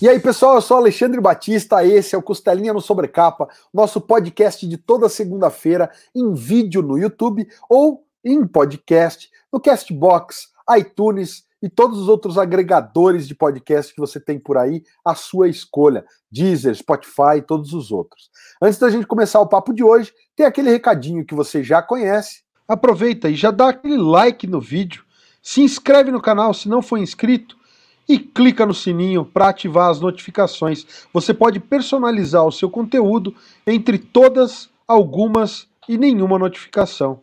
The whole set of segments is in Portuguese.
E aí, pessoal, eu sou Alexandre Batista, esse é o Costelinha no Sobrecapa, nosso podcast de toda segunda-feira em vídeo no YouTube ou em podcast no Castbox, iTunes e todos os outros agregadores de podcast que você tem por aí, a sua escolha, Deezer, Spotify e todos os outros. Antes da gente começar o papo de hoje, tem aquele recadinho que você já conhece. Aproveita e já dá aquele like no vídeo, se inscreve no canal se não for inscrito e clica no sininho para ativar as notificações. Você pode personalizar o seu conteúdo entre todas, algumas e nenhuma notificação.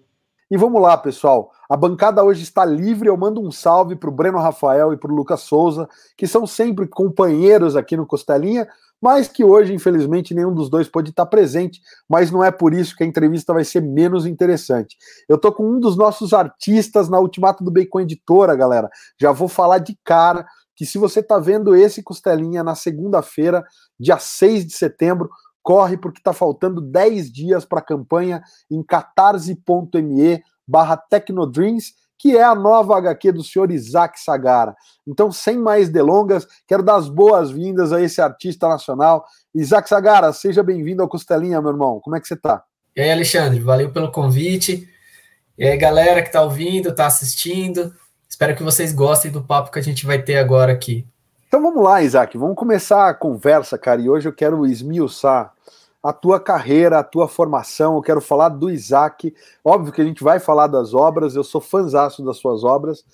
E vamos lá, pessoal. A bancada hoje está livre. Eu mando um salve para o Breno Rafael e para o Lucas Souza, que são sempre companheiros aqui no Costelinha, mas que hoje, infelizmente, nenhum dos dois pode estar presente. Mas não é por isso que a entrevista vai ser menos interessante. Eu estou com um dos nossos artistas na Ultimato do Bacon Editora, galera. Já vou falar de cara que se você está vendo esse Costelinha na segunda-feira, dia 6 de setembro, corre porque está faltando 10 dias para a campanha em catarse.me barra Tecnodreams, que é a nova HQ do senhor Isaac Sagara. Então, sem mais delongas, quero dar as boas-vindas a esse artista nacional. Isaac Sagara, seja bem-vindo ao Costelinha, meu irmão. Como é que você está? E aí, Alexandre, valeu pelo convite. E aí, galera que está ouvindo, está assistindo, Espero que vocês gostem do papo que a gente vai ter agora aqui. Então vamos lá, Isaac, vamos começar a conversa, cara. E hoje eu quero esmiuçar a tua carreira, a tua formação. Eu quero falar do Isaac. Óbvio que a gente vai falar das obras, eu sou fãzaço das suas obras,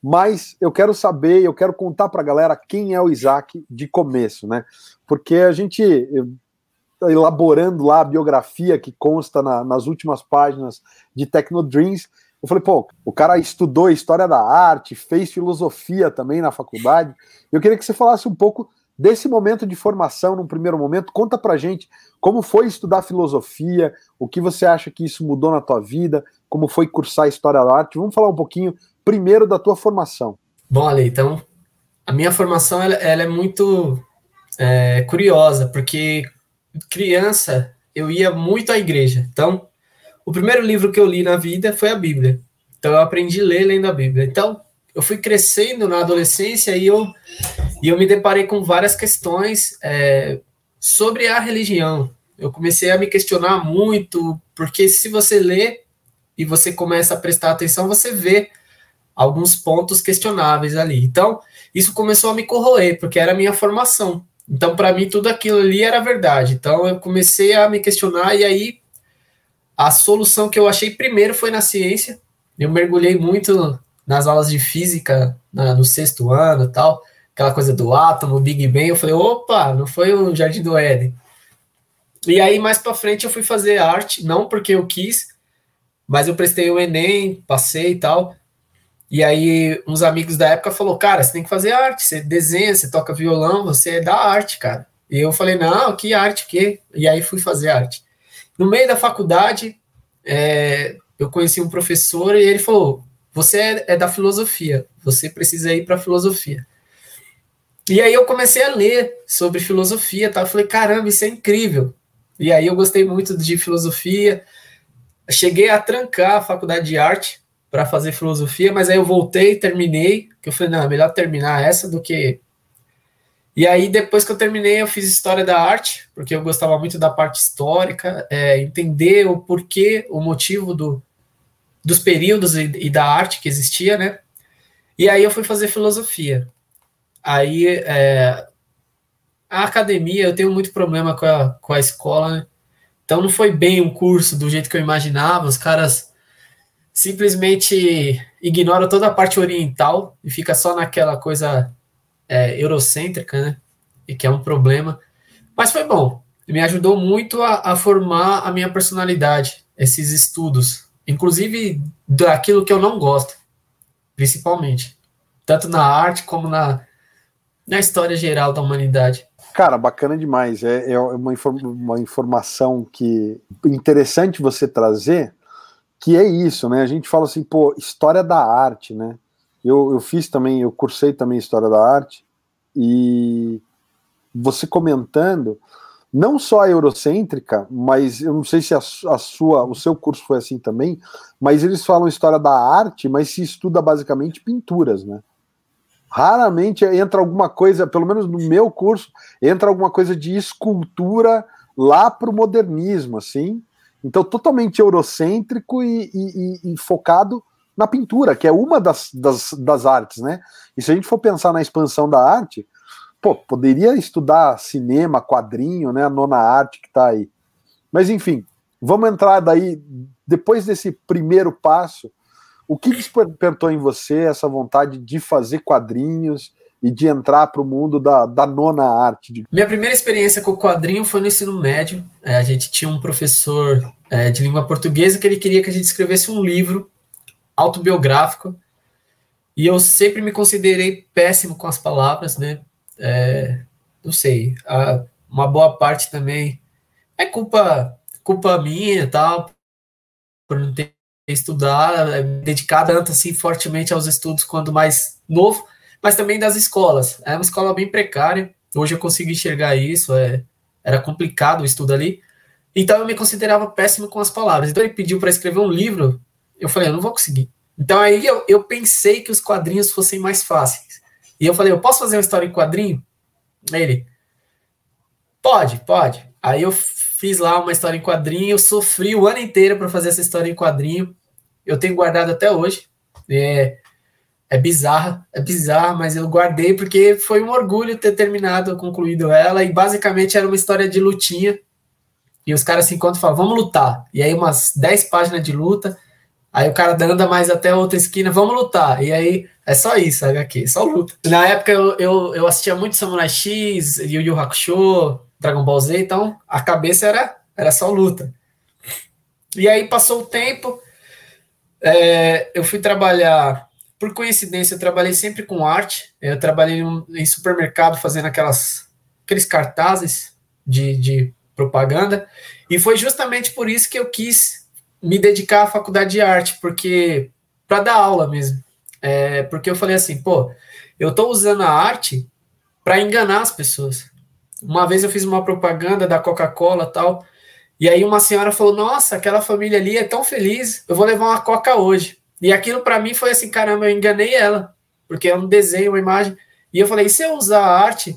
mas eu quero saber, eu quero contar para a galera quem é o Isaac de começo, né? Porque a gente elaborando lá a biografia que consta na, nas últimas páginas de Tecnodreams, eu falei, pô, o cara estudou história da arte, fez filosofia também na faculdade. Eu queria que você falasse um pouco desse momento de formação, num primeiro momento. Conta pra gente como foi estudar filosofia, o que você acha que isso mudou na tua vida, como foi cursar história da arte. Vamos falar um pouquinho primeiro da tua formação. Bom, Ale, então, a minha formação ela, ela é muito é, curiosa, porque criança eu ia muito à igreja. Então, o primeiro livro que eu li na vida foi a Bíblia. Então eu aprendi a ler lendo a Bíblia. Então eu fui crescendo na adolescência e eu, e eu me deparei com várias questões é, sobre a religião. Eu comecei a me questionar muito, porque se você lê e você começa a prestar atenção, você vê alguns pontos questionáveis ali. Então, isso começou a me corroer, porque era a minha formação. Então, para mim, tudo aquilo ali era verdade. Então, eu comecei a me questionar, e aí a solução que eu achei primeiro foi na ciência. Eu mergulhei muito nas aulas de física na, no sexto ano e tal, aquela coisa do átomo, Big Bang. Eu falei, opa, não foi o Jardim do Éden. E aí, mais para frente, eu fui fazer arte, não porque eu quis, mas eu prestei o Enem, passei e tal. E aí, uns amigos da época falou, cara, você tem que fazer arte, você desenha, você toca violão, você é da arte, cara. E eu falei, não, que arte, que? E aí fui fazer arte. No meio da faculdade, é, eu conheci um professor e ele falou: Você é, é da filosofia, você precisa ir para a filosofia. E aí eu comecei a ler sobre filosofia, tá? Eu falei: Caramba, isso é incrível. E aí eu gostei muito de filosofia. Cheguei a trancar a faculdade de arte para fazer filosofia, mas aí eu voltei, terminei, que eu falei, não, é melhor terminar essa do que e aí, depois que eu terminei, eu fiz História da Arte, porque eu gostava muito da parte histórica, é, entender o porquê, o motivo do, dos períodos e, e, da arte que existia, né? E aí eu fui fazer filosofia. Aí, é, a academia, eu tenho muito problema com a, com a escola, né? Então não foi bem um curso do jeito que eu imaginava, os caras simplesmente ignoram toda a parte oriental e fica só naquela coisa é, eurocêntrica, né? E que é um problema. Mas foi bom. Me ajudou muito a, a formar a minha personalidade, esses estudos. Inclusive daquilo que eu não gosto, principalmente. Tanto na arte como na, na história geral da humanidade. Cara, bacana demais. É, é uma, uma informação que interessante você trazer, que é isso, né? A gente fala assim, pô, história da arte, né? Eu, eu fiz também, eu cursei também História da Arte, e você comentando, não só a eurocêntrica, mas eu não sei se a, a, sua, o seu curso foi assim também, mas eles falam história da arte, mas se estuda basicamente pinturas, né? Raramente entra alguma coisa, pelo menos no meu curso, entra alguma coisa de escultura lá para o modernismo, assim. Então, totalmente eurocêntrico e, e, e, focado na pintura, que é uma das, das, das artes, né? E se a gente for pensar na expansão da arte, pô, poderia estudar cinema, quadrinho, né? A nona arte que está aí. Mas, enfim, vamos entrar daí, depois desse primeiro passo, o que despertou em você essa vontade de fazer quadrinhos e de entrar para o mundo da, da nona arte? Minha primeira experiência com o quadrinho foi no ensino médio. É, a gente tinha um professor é, de língua portuguesa que ele queria que a gente escrevesse um livro autobiográfico. E eu sempre me considerei péssimo com as palavras, né? É, não sei, a, uma boa parte também é culpa culpa minha tal, por não ter estudado, é, dedicar tanto assim fortemente aos estudos quando mais novo mas também das escolas. É uma escola bem precária. Hoje eu consigo enxergar isso. É, era complicado o estudo ali. Então eu me considerava péssimo com as palavras. Então ele pediu para escrever um livro. Eu falei, eu não vou conseguir. Então aí eu, eu pensei que os quadrinhos fossem mais fáceis. E eu falei, eu posso fazer uma história em quadrinho? Ele, pode, pode. Aí eu fiz lá uma história em quadrinho, eu sofri o ano inteiro para fazer essa história em quadrinho. Eu tenho guardado até hoje. É, é bizarra, é bizarra, mas eu guardei porque foi um orgulho ter terminado, concluído ela, e basicamente era uma história de lutinha, e os caras se encontram e falam, vamos lutar, e aí umas 10 páginas de luta, aí o cara anda mais até outra esquina, vamos lutar, e aí é só isso, HQ, só luta. Na época eu, eu, eu assistia muito Samurai X, Yu Yu Hakusho, Dragon Ball Z, então a cabeça era, era só luta. E aí passou o tempo, é, eu fui trabalhar por coincidência, eu trabalhei sempre com arte. Eu trabalhei em supermercado fazendo aquelas, aqueles cartazes de, de propaganda. E foi justamente por isso que eu quis me dedicar à faculdade de arte, porque para dar aula mesmo. É, porque eu falei assim, pô, eu estou usando a arte para enganar as pessoas. Uma vez eu fiz uma propaganda da Coca-Cola tal, e aí uma senhora falou: Nossa, aquela família ali é tão feliz, eu vou levar uma Coca hoje. E aquilo para mim foi assim, caramba, eu enganei ela, porque é um desenho, uma imagem. E eu falei, e se eu usar a arte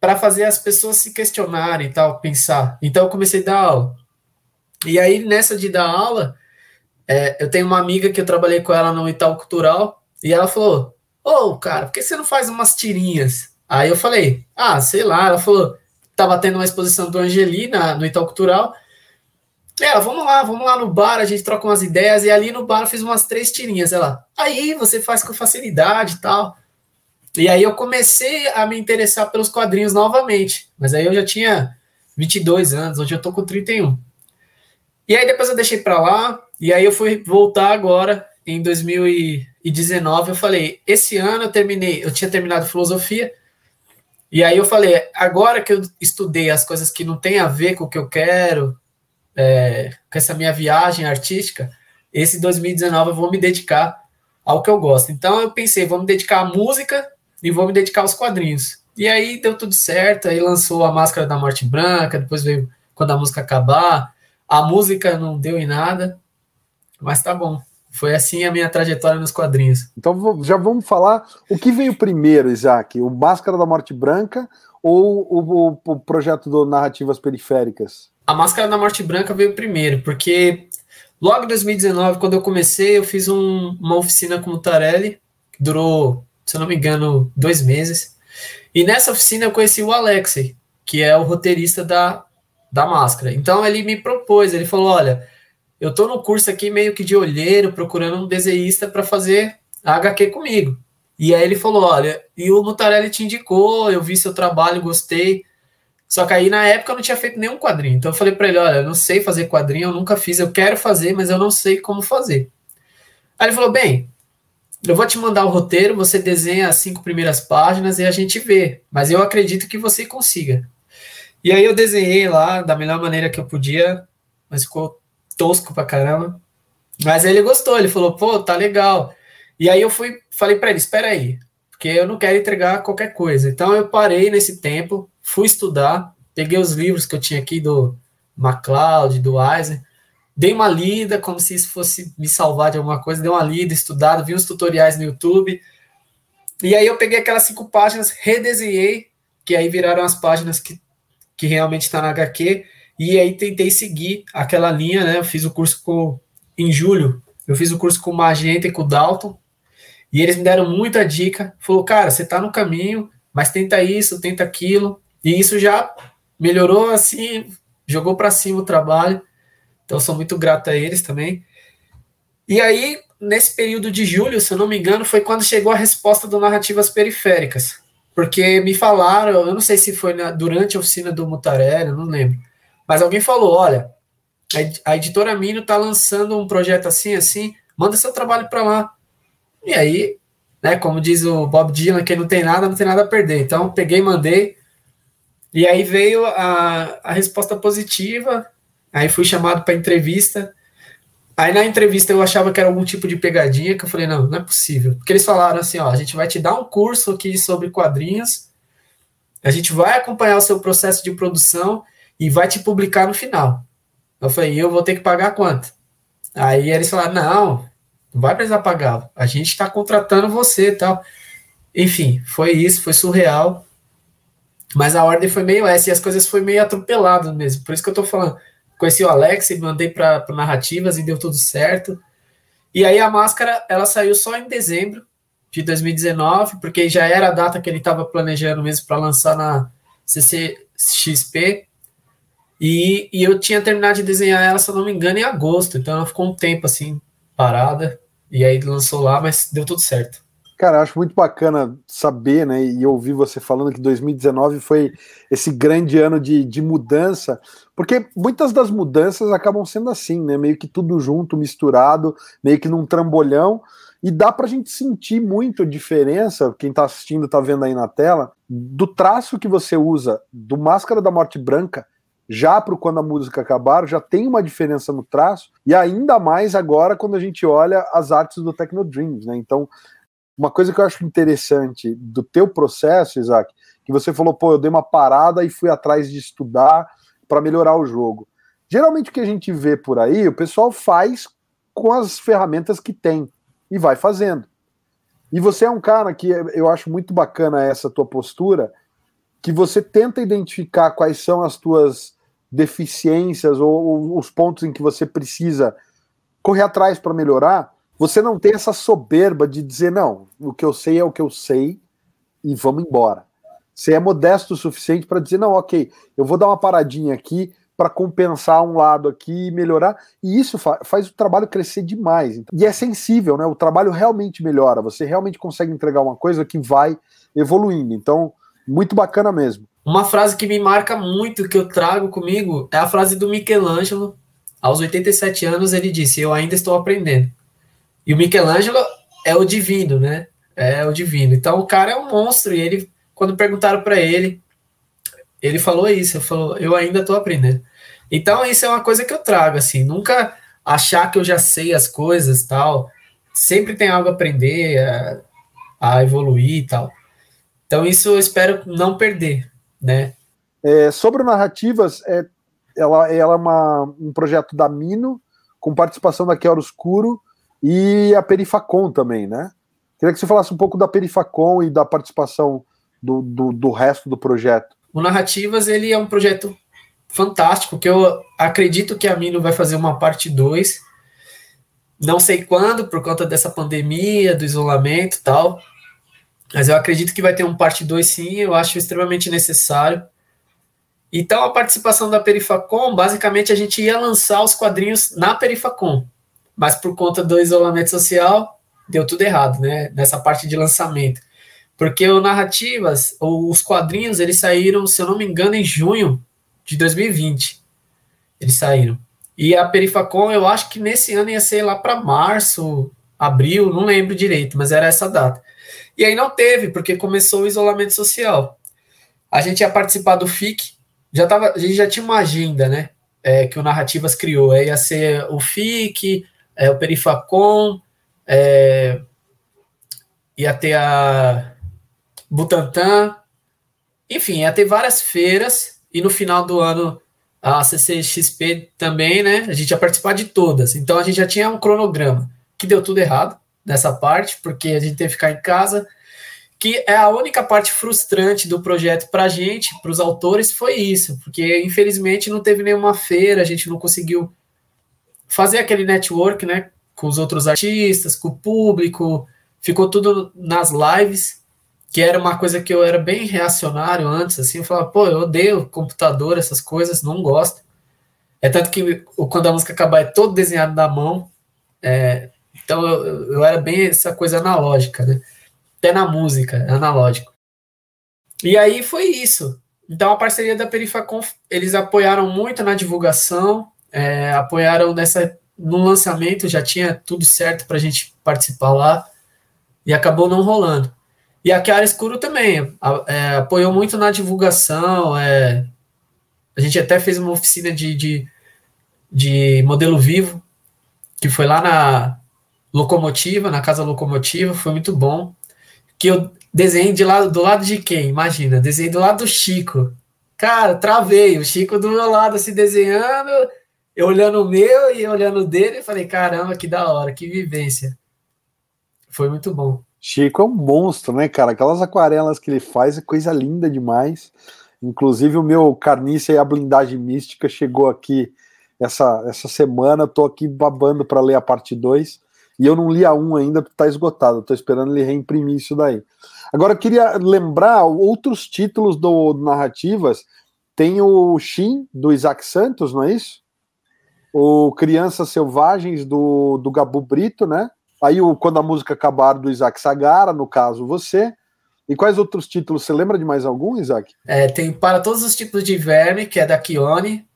para fazer as pessoas se questionarem e tal, pensar? Então eu comecei a dar aula. E aí, nessa de dar aula, é, eu tenho uma amiga que eu trabalhei com ela no Itaú Cultural, e ela falou: Ô, oh, cara, por que você não faz umas tirinhas? Aí eu falei: Ah, sei lá. Ela falou: Tava tendo uma exposição do Angeli na, no Itaú Cultural, ela, vamos lá, vamos lá no bar, a gente troca umas ideias, e ali no bar eu fiz umas três tirinhas. Ela, aí você faz com facilidade e tal. E aí eu comecei a me interessar pelos quadrinhos novamente. Mas aí eu já tinha 22 anos, hoje eu tô com 31. E aí depois eu deixei para lá, e aí eu fui voltar agora, em 2019, eu falei, esse ano eu terminei, eu tinha terminado filosofia, e aí eu falei, agora que eu estudei as coisas que não tem a ver com o que eu quero, é, com essa minha viagem artística, esse 2019 eu vou me dedicar ao que eu gosto. Então eu pensei, vou me dedicar à música e vou me dedicar aos quadrinhos. E aí deu tudo certo, aí lançou a Máscara da Morte Branca, depois veio quando a música acabar. A música não deu em nada, mas tá bom. Foi assim a minha trajetória nos quadrinhos. Então já vamos falar o que veio primeiro, Isaac: o Máscara da Morte Branca ou o, o, o projeto do Narrativas Periféricas? a Máscara da Morte Branca veio primeiro, porque logo em 2019, quando eu comecei, eu fiz um, uma oficina com o Tarelli, que durou, se eu não me engano, dois meses. E nessa oficina eu conheci o Alexei, que é o roteirista da, da Máscara. Então ele me propôs, ele falou: Olha, eu tô no curso aqui meio que de olheiro, procurando um desenhista para fazer a HQ comigo. E aí ele falou: Olha, e o Mutarelli te indicou, eu vi seu trabalho, gostei. Só que aí na época eu não tinha feito nenhum quadrinho. Então eu falei para ele: olha, eu não sei fazer quadrinho, eu nunca fiz, eu quero fazer, mas eu não sei como fazer. Aí ele falou: bem, eu vou te mandar o roteiro, você desenha as cinco primeiras páginas e a gente vê. Mas eu acredito que você consiga. E aí eu desenhei lá da melhor maneira que eu podia, mas ficou tosco pra caramba. Mas ele gostou, ele falou: pô, tá legal. E aí eu fui, falei para ele: espera aí, porque eu não quero entregar qualquer coisa. Então eu parei nesse tempo fui estudar, peguei os livros que eu tinha aqui do MacLeod, do Eisner, dei uma lida, como se isso fosse me salvar de alguma coisa, dei uma lida, estudado, vi uns tutoriais no YouTube, E aí eu peguei aquelas cinco páginas, redesenhei, que aí viraram as páginas que, que realmente está na HQ, e aí tentei seguir aquela linha, né? Eu fiz o curso com, em julho, eu fiz o curso com o Magenta e com o Dalton, e eles me deram muita dica. Falou, cara, você tá no caminho, mas tenta isso, tenta aquilo. E isso já melhorou assim, jogou para cima o trabalho. Então sou muito grato a eles também. E aí, nesse período de julho, se eu não me engano, foi quando chegou a resposta do Narrativas Periféricas. Porque me falaram, eu não sei se foi na, durante a oficina do Mutarelli, não lembro. Mas alguém falou: olha, a editora Mino está lançando um projeto assim, assim, manda seu trabalho para lá. E aí, né, como diz o Bob Dylan, quem não tem nada, não tem nada a perder. Então, peguei, mandei. E aí veio a, a resposta positiva. Aí fui chamado para entrevista. Aí na entrevista eu achava que era algum tipo de pegadinha, que eu falei, não, não é possível. Porque eles falaram assim, ó, a gente vai te dar um curso aqui sobre quadrinhos, a gente vai acompanhar o seu processo de produção e vai te publicar no final. Eu falei, eu vou ter que pagar quanto? Aí eles falaram, não, não vai precisar pagar, a gente está contratando você e tal. Enfim, foi isso, foi surreal. Mas a ordem foi meio essa, e as coisas foi meio atropelado mesmo. Por isso que eu tô falando. Conheci o Alex, e mandei para narrativas e deu tudo certo. E aí a máscara, ela saiu só em dezembro de 2019, porque já era a data que ele estava planejando mesmo para lançar na CCXP. E, e eu tinha terminado de desenhar ela, se eu não me engano, em agosto. Então ela ficou um tempo assim, parada. E aí lançou lá, mas deu tudo certo. Cara, acho muito bacana saber, né, e ouvir você falando que 2019 foi esse grande ano de, de mudança, porque muitas das mudanças acabam sendo assim, né, meio que tudo junto, misturado, meio que num trambolhão, e dá pra gente sentir muito a diferença, quem tá assistindo tá vendo aí na tela, do traço que você usa do Máscara da Morte Branca já para quando a música acabar, já tem uma diferença no traço, e ainda mais agora quando a gente olha as artes do Techno Dreams, né? Então, uma coisa que eu acho interessante do teu processo, Isaac, que você falou, pô, eu dei uma parada e fui atrás de estudar para melhorar o jogo. Geralmente o que a gente vê por aí, o pessoal faz com as ferramentas que tem e vai fazendo. E você é um cara que eu acho muito bacana essa tua postura, que você tenta identificar quais são as tuas deficiências ou, ou os pontos em que você precisa correr atrás para melhorar, você não tem essa soberba de dizer, não, o que eu sei é o que eu sei e vamos embora. Você é modesto o suficiente para dizer, não, ok, eu vou dar uma paradinha aqui para compensar um lado aqui e melhorar. E isso fa faz o trabalho crescer demais. E é sensível, né? O trabalho realmente melhora. Você realmente consegue entregar uma coisa que vai evoluindo. Então, muito bacana mesmo. Uma frase que me marca muito, que eu trago comigo, é a frase do Michelangelo. Aos 87 anos, ele disse: Eu ainda estou aprendendo. E o Michelangelo é o divino, né? É o divino. Então o cara é um monstro. E ele, quando perguntaram para ele, ele falou isso: eu, falou, eu ainda estou aprendendo. Então isso é uma coisa que eu trago, assim. Nunca achar que eu já sei as coisas tal. Sempre tem algo a aprender, a, a evoluir e tal. Então isso eu espero não perder né? É, sobre narrativas, é, ela, ela é uma, um projeto da Mino, com participação da Quero Escuro e a Perifacom também, né? Queria que você falasse um pouco da Perifacom e da participação do, do, do resto do projeto. O Narrativas, ele é um projeto fantástico, que eu acredito que a Mino vai fazer uma parte 2, não sei quando, por conta dessa pandemia, do isolamento e tal, mas eu acredito que vai ter um parte 2 sim, eu acho extremamente necessário. Então, a participação da Perifacom, basicamente a gente ia lançar os quadrinhos na Perifacom, mas por conta do isolamento social, deu tudo errado, né? Nessa parte de lançamento. Porque o Narrativas, ou os quadrinhos, eles saíram, se eu não me engano, em junho de 2020. Eles saíram. E a Perifacom, eu acho que nesse ano ia ser lá para março, abril, não lembro direito, mas era essa data. E aí não teve, porque começou o isolamento social. A gente ia participar do FIC, já tava, a gente já tinha uma agenda, né? É, que o Narrativas criou. É, ia ser o FIC, é, o Perifacom, é, ia ter a Butantan, enfim, ia ter várias feiras, e no final do ano a CCXP também, né? A gente ia participar de todas. Então a gente já tinha um cronograma que deu tudo errado nessa parte, porque a gente teve que ficar em casa. que é a única parte frustrante do projeto para a gente, para os autores, foi isso, porque infelizmente não teve nenhuma feira, a gente não conseguiu fazer aquele network, né, com os outros artistas, com o público, ficou tudo nas lives, que era uma coisa que eu era bem reacionário antes, assim, eu falava, pô, eu odeio computador, essas coisas, não gosto. É tanto que quando a música acabar é todo desenhado na mão, é, então eu, eu era bem essa coisa analógica, né? Até na música, é analógico. E aí foi isso. Então a parceria da Perifaconf, eles apoiaram muito na divulgação, é, apoiaram nessa no lançamento, já tinha tudo certo para a gente participar lá, e acabou não rolando. E a Chiara Escuro também é, apoiou muito na divulgação, é, a gente até fez uma oficina de, de, de modelo vivo, que foi lá na locomotiva, na casa locomotiva, foi muito bom. Que eu desenhei de lado, do lado de quem? Imagina, desenhei do lado do Chico. Cara, travei, o Chico do meu lado assim desenhando, eu olhando o meu e olhando o dele, e falei, caramba, que da hora, que vivência. Foi muito bom. Chico é um monstro, né, cara? Aquelas aquarelas que ele faz é coisa linda demais. Inclusive, o meu Carniça e a Blindagem Mística chegou aqui essa, essa semana. Tô aqui babando para ler a parte 2. E eu não li a 1 ainda porque tá esgotado. Tô esperando ele reimprimir isso daí. Agora, eu queria lembrar outros títulos do, do Narrativas. Tem o Shin, do Isaac Santos, não é isso? O Crianças Selvagens, do, do Gabu Brito, né? Aí, o Quando a Música Acabar, do Isaac Sagara, no caso, você. E quais outros títulos? Você lembra de mais algum, Isaac? É, tem Para Todos os Tipos de Verme, que é da Kione.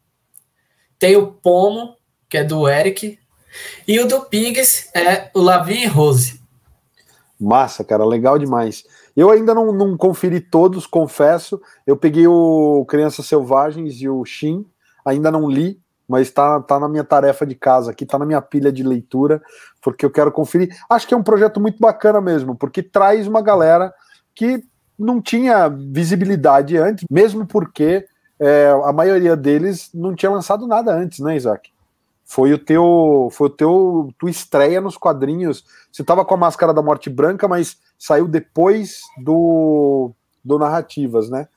Tem o Pomo, que é do Eric. E o do Pigs é o Lavin e Rose. Massa, cara, legal demais. Eu ainda não, não conferi todos, confesso. Eu peguei o Crianças Selvagens e o Shin, ainda não li, mas tá, tá na minha tarefa de casa aqui, tá na minha pilha de leitura, porque eu quero conferir. Acho que é um projeto muito bacana mesmo, porque traz uma galera que não tinha visibilidade antes, mesmo porque é, a maioria deles não tinha lançado nada antes, né, Isaac? Foi o teu, foi o teu, tua estreia nos quadrinhos. Você tava com a máscara da Morte Branca, mas saiu depois do, do Narrativas, né?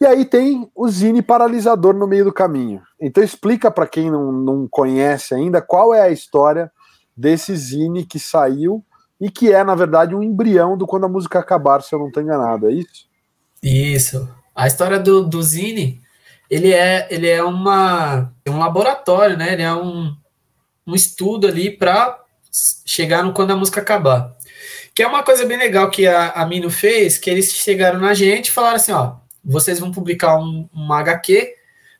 E aí tem o Zine Paralisador no meio do caminho. Então explica para quem não, não conhece ainda qual é a história desse Zine que saiu e que é, na verdade, um embrião do Quando a Música Acabar, se eu não estou enganado, é isso? Isso. A história do, do Zine ele é, ele é uma, é um laboratório, né? Ele é um, um estudo ali para chegar no quando a música acabar. Que é uma coisa bem legal que a, a Mino fez, que eles chegaram na gente e falaram assim, ó, vocês vão publicar um, um HQ,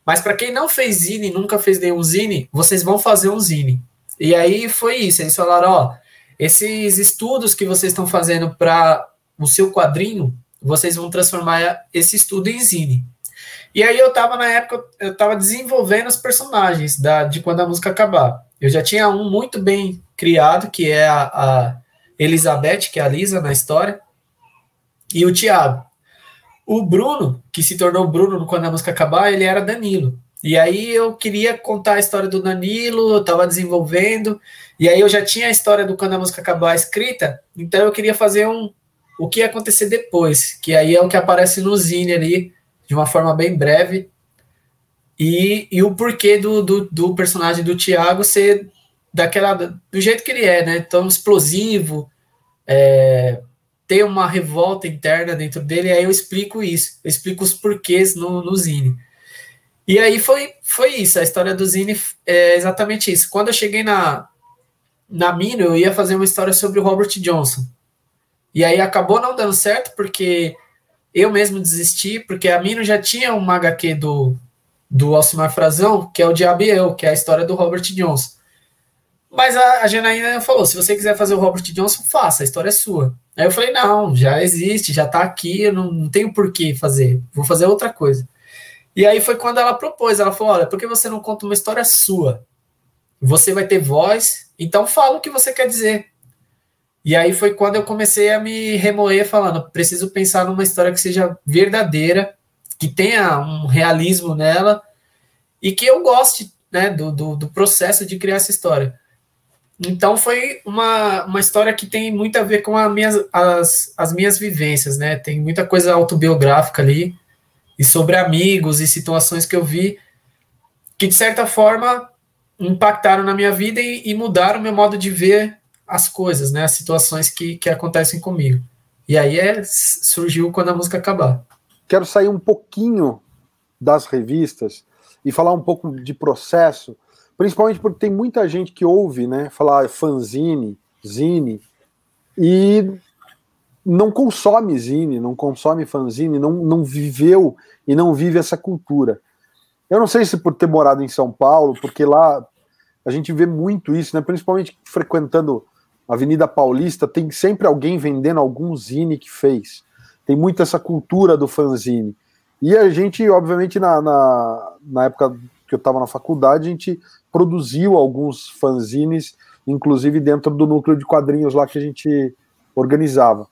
mas para quem não fez zine, nunca fez nenhum zine, vocês vão fazer um zine. E aí foi isso, eles falaram, ó, esses estudos que vocês estão fazendo para o seu quadrinho, vocês vão transformar esse estudo em zine. E aí eu tava, na época, eu tava desenvolvendo os personagens da, de quando a música acabar. Eu já tinha um muito bem criado, que é a, a Elizabeth, que é a Lisa na história, e o Tiago. O Bruno, que se tornou Bruno quando a música acabar, ele era Danilo. E aí eu queria contar a história do Danilo, eu tava desenvolvendo, e aí eu já tinha a história do quando a música acabar escrita, então eu queria fazer um o que ia acontecer depois, que aí é o que aparece no Zine ali, de uma forma bem breve. E, e o porquê do, do, do personagem do Tiago ser daquela do jeito que ele é, né? Tão explosivo, é, tem uma revolta interna dentro dele, aí eu explico isso, eu explico os porquês no, no Zine. E aí foi, foi isso, a história do Zine é exatamente isso. Quando eu cheguei na, na Mino, eu ia fazer uma história sobre o Robert Johnson. E aí acabou não dando certo, porque eu mesmo desisti, porque a Mino já tinha uma HQ do, do Alcimar Frazão, que é o Diabo e Eu, que é a história do Robert Johnson. Mas a, a Janaína falou: se você quiser fazer o Robert Johnson, faça, a história é sua. Aí eu falei: não, já existe, já tá aqui, eu não, não tenho por que fazer, vou fazer outra coisa. E aí foi quando ela propôs: ela falou, olha, por que você não conta uma história sua? Você vai ter voz, então fala o que você quer dizer. E aí foi quando eu comecei a me remoer falando, preciso pensar numa história que seja verdadeira, que tenha um realismo nela e que eu goste né, do, do, do processo de criar essa história. Então foi uma, uma história que tem muito a ver com a minhas, as, as minhas vivências, né? Tem muita coisa autobiográfica ali, e sobre amigos e situações que eu vi que, de certa forma, impactaram na minha vida e, e mudaram meu modo de ver as coisas, né? As situações que, que acontecem comigo. E aí é, surgiu quando a música acabar. Quero sair um pouquinho das revistas e falar um pouco de processo, principalmente porque tem muita gente que ouve, né, falar fanzine, zine, e não consome zine, não consome fanzine, não, não viveu e não vive essa cultura. Eu não sei se por ter morado em São Paulo, porque lá a gente vê muito isso, né, principalmente frequentando a Avenida Paulista, tem sempre alguém vendendo algum zine que fez. Tem muito essa cultura do fanzine. E a gente, obviamente, na, na, na época que eu estava na faculdade, a gente produziu alguns fanzines, inclusive dentro do núcleo de quadrinhos lá que a gente organizava.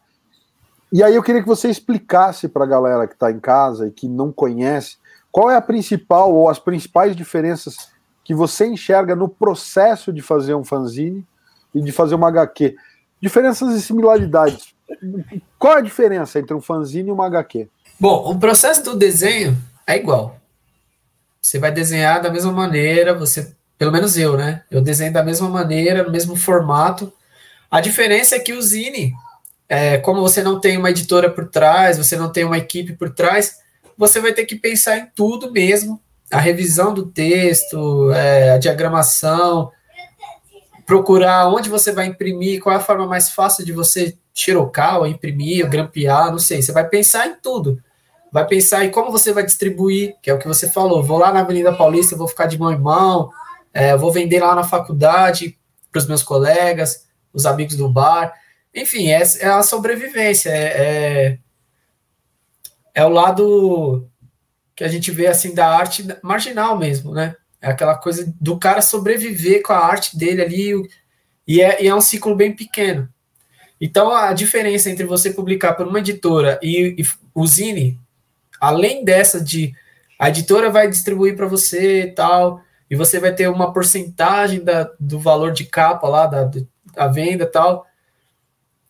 E aí eu queria que você explicasse para a galera que está em casa e que não conhece, qual é a principal ou as principais diferenças que você enxerga no processo de fazer um fanzine e de fazer uma HQ. Diferenças e similaridades. Qual é a diferença entre um fanzine e uma HQ? Bom, o processo do desenho é igual. Você vai desenhar da mesma maneira, você, pelo menos eu, né? Eu desenho da mesma maneira, no mesmo formato. A diferença é que o Zine, é, como você não tem uma editora por trás, você não tem uma equipe por trás, você vai ter que pensar em tudo mesmo. A revisão do texto, é, a diagramação, procurar onde você vai imprimir, qual é a forma mais fácil de você xerocar ou imprimir, ou grampear, não sei. Você vai pensar em tudo. Vai pensar em como você vai distribuir, que é o que você falou. Vou lá na Avenida Paulista, vou ficar de mão em mão, é, vou vender lá na faculdade para os meus colegas, os amigos do bar. Enfim, é, é a sobrevivência, é, é, é o lado que a gente vê assim da arte marginal mesmo, né? É aquela coisa do cara sobreviver com a arte dele ali, e é, e é um ciclo bem pequeno. Então, a diferença entre você publicar por uma editora e, e o Zine, além dessa de a editora vai distribuir para você e tal, e você vai ter uma porcentagem da, do valor de capa lá, da, da venda e tal,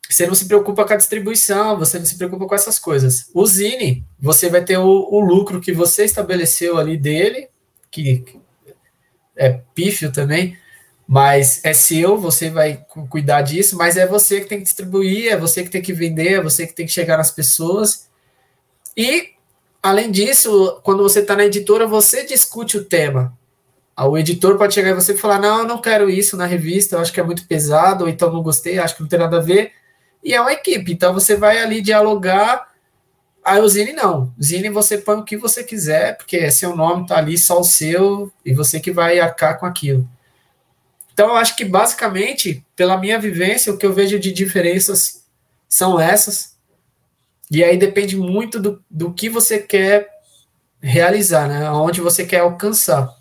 você não se preocupa com a distribuição, você não se preocupa com essas coisas. O Zine, você vai ter o, o lucro que você estabeleceu ali dele, que é pífio também, mas é seu, você vai cuidar disso, mas é você que tem que distribuir, é você que tem que vender, é você que tem que chegar nas pessoas. E, além disso, quando você está na editora, você discute o tema. O editor pode chegar e você falar: Não, eu não quero isso na revista, eu acho que é muito pesado, ou então não gostei, acho que não tem nada a ver. E é uma equipe, então você vai ali dialogar Aí o Zine não. Zine você põe o que você quiser, porque é seu nome tá ali, só o seu, e você que vai arcar com aquilo. Então eu acho que basicamente, pela minha vivência, o que eu vejo de diferenças são essas. E aí depende muito do, do que você quer realizar, né? Aonde você quer alcançar.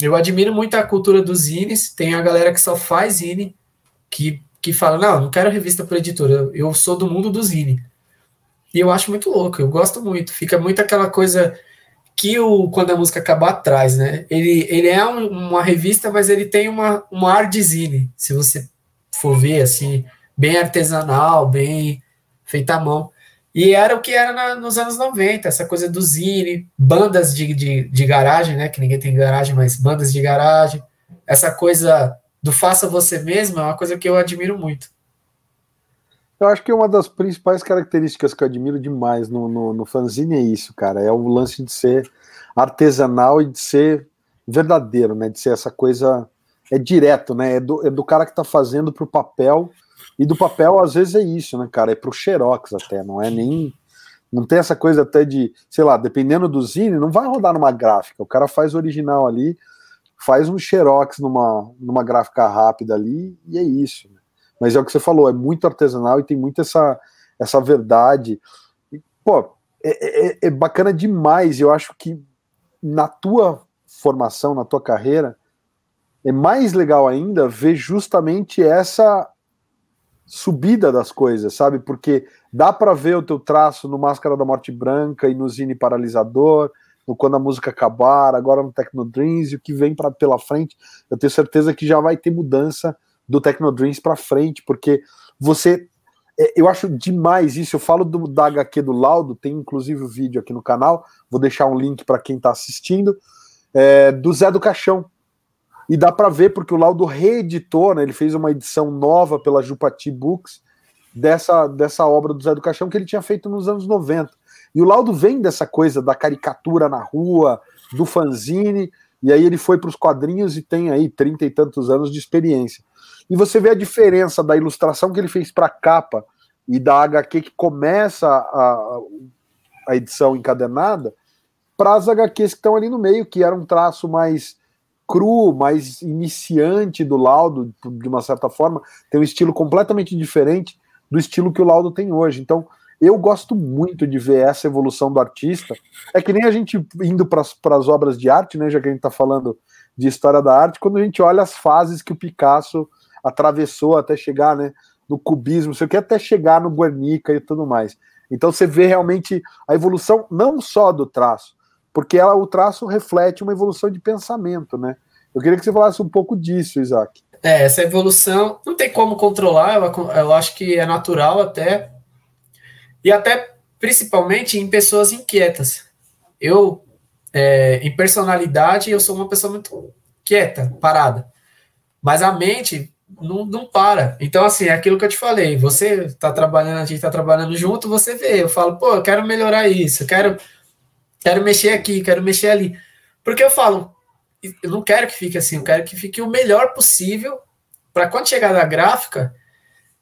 Eu admiro muito a cultura dos zines, tem a galera que só faz zine, que, que fala, não, não quero revista por editora, eu sou do mundo do zine. E eu acho muito louco, eu gosto muito. Fica muito aquela coisa que o Quando a Música Acabar traz, né? Ele, ele é um, uma revista, mas ele tem uma, uma ar de zine, se você for ver, assim, bem artesanal, bem feita à mão. E era o que era na, nos anos 90, essa coisa do zine, bandas de, de, de garagem, né? Que ninguém tem garagem, mas bandas de garagem. Essa coisa do faça você mesmo é uma coisa que eu admiro muito. Eu acho que uma das principais características que eu admiro demais no, no, no fanzine é isso, cara. É o lance de ser artesanal e de ser verdadeiro, né? De ser essa coisa. É direto, né? É do, é do cara que tá fazendo pro papel. E do papel, às vezes, é isso, né, cara? É pro Xerox até, não é nem. Não tem essa coisa até de, sei lá, dependendo do zine, não vai rodar numa gráfica. O cara faz original ali, faz um Xerox numa, numa gráfica rápida ali, e é isso. Né? Mas é o que você falou, é muito artesanal e tem muito essa, essa verdade. E, pô, é, é, é bacana demais. Eu acho que na tua formação, na tua carreira, é mais legal ainda ver justamente essa subida das coisas, sabe? Porque dá para ver o teu traço no Máscara da Morte Branca e no Zine Paralisador, no Quando a Música Acabar, agora no Tecno Dreams, e o que vem pra, pela frente, eu tenho certeza que já vai ter mudança do Technodreams para frente, porque você é, eu acho demais isso. Eu falo do, da HQ do Laudo, tem inclusive o vídeo aqui no canal, vou deixar um link para quem está assistindo, é, do Zé do Caixão. E dá para ver porque o Laudo reeditou, né, ele fez uma edição nova pela Jupati Books dessa, dessa obra do Zé do Caixão que ele tinha feito nos anos 90. E o Laudo vem dessa coisa da caricatura na rua, do fanzine, e aí ele foi para os quadrinhos e tem aí trinta e tantos anos de experiência. E você vê a diferença da ilustração que ele fez para a capa e da HQ que começa a, a edição encadenada para as HQs que estão ali no meio, que era um traço mais cru, mais iniciante do Laudo, de uma certa forma, tem um estilo completamente diferente do estilo que o Laudo tem hoje. Então, eu gosto muito de ver essa evolução do artista. É que nem a gente indo para as obras de arte, né, já que a gente está falando de história da arte, quando a gente olha as fases que o Picasso atravessou até chegar né, no cubismo, sei o que, até chegar no Guernica e tudo mais. Então você vê realmente a evolução não só do traço, porque ela, o traço reflete uma evolução de pensamento, né? Eu queria que você falasse um pouco disso, Isaac. É, essa evolução não tem como controlar, eu, eu acho que é natural até, e até principalmente em pessoas inquietas. Eu, é, em personalidade, eu sou uma pessoa muito quieta, parada. Mas a mente não, não para. Então, assim, é aquilo que eu te falei. Você está trabalhando, a gente está trabalhando junto, você vê. Eu falo, pô, eu quero melhorar isso, quero, quero mexer aqui, quero mexer ali. Porque eu falo, eu não quero que fique assim, eu quero que fique o melhor possível para quando chegar na gráfica,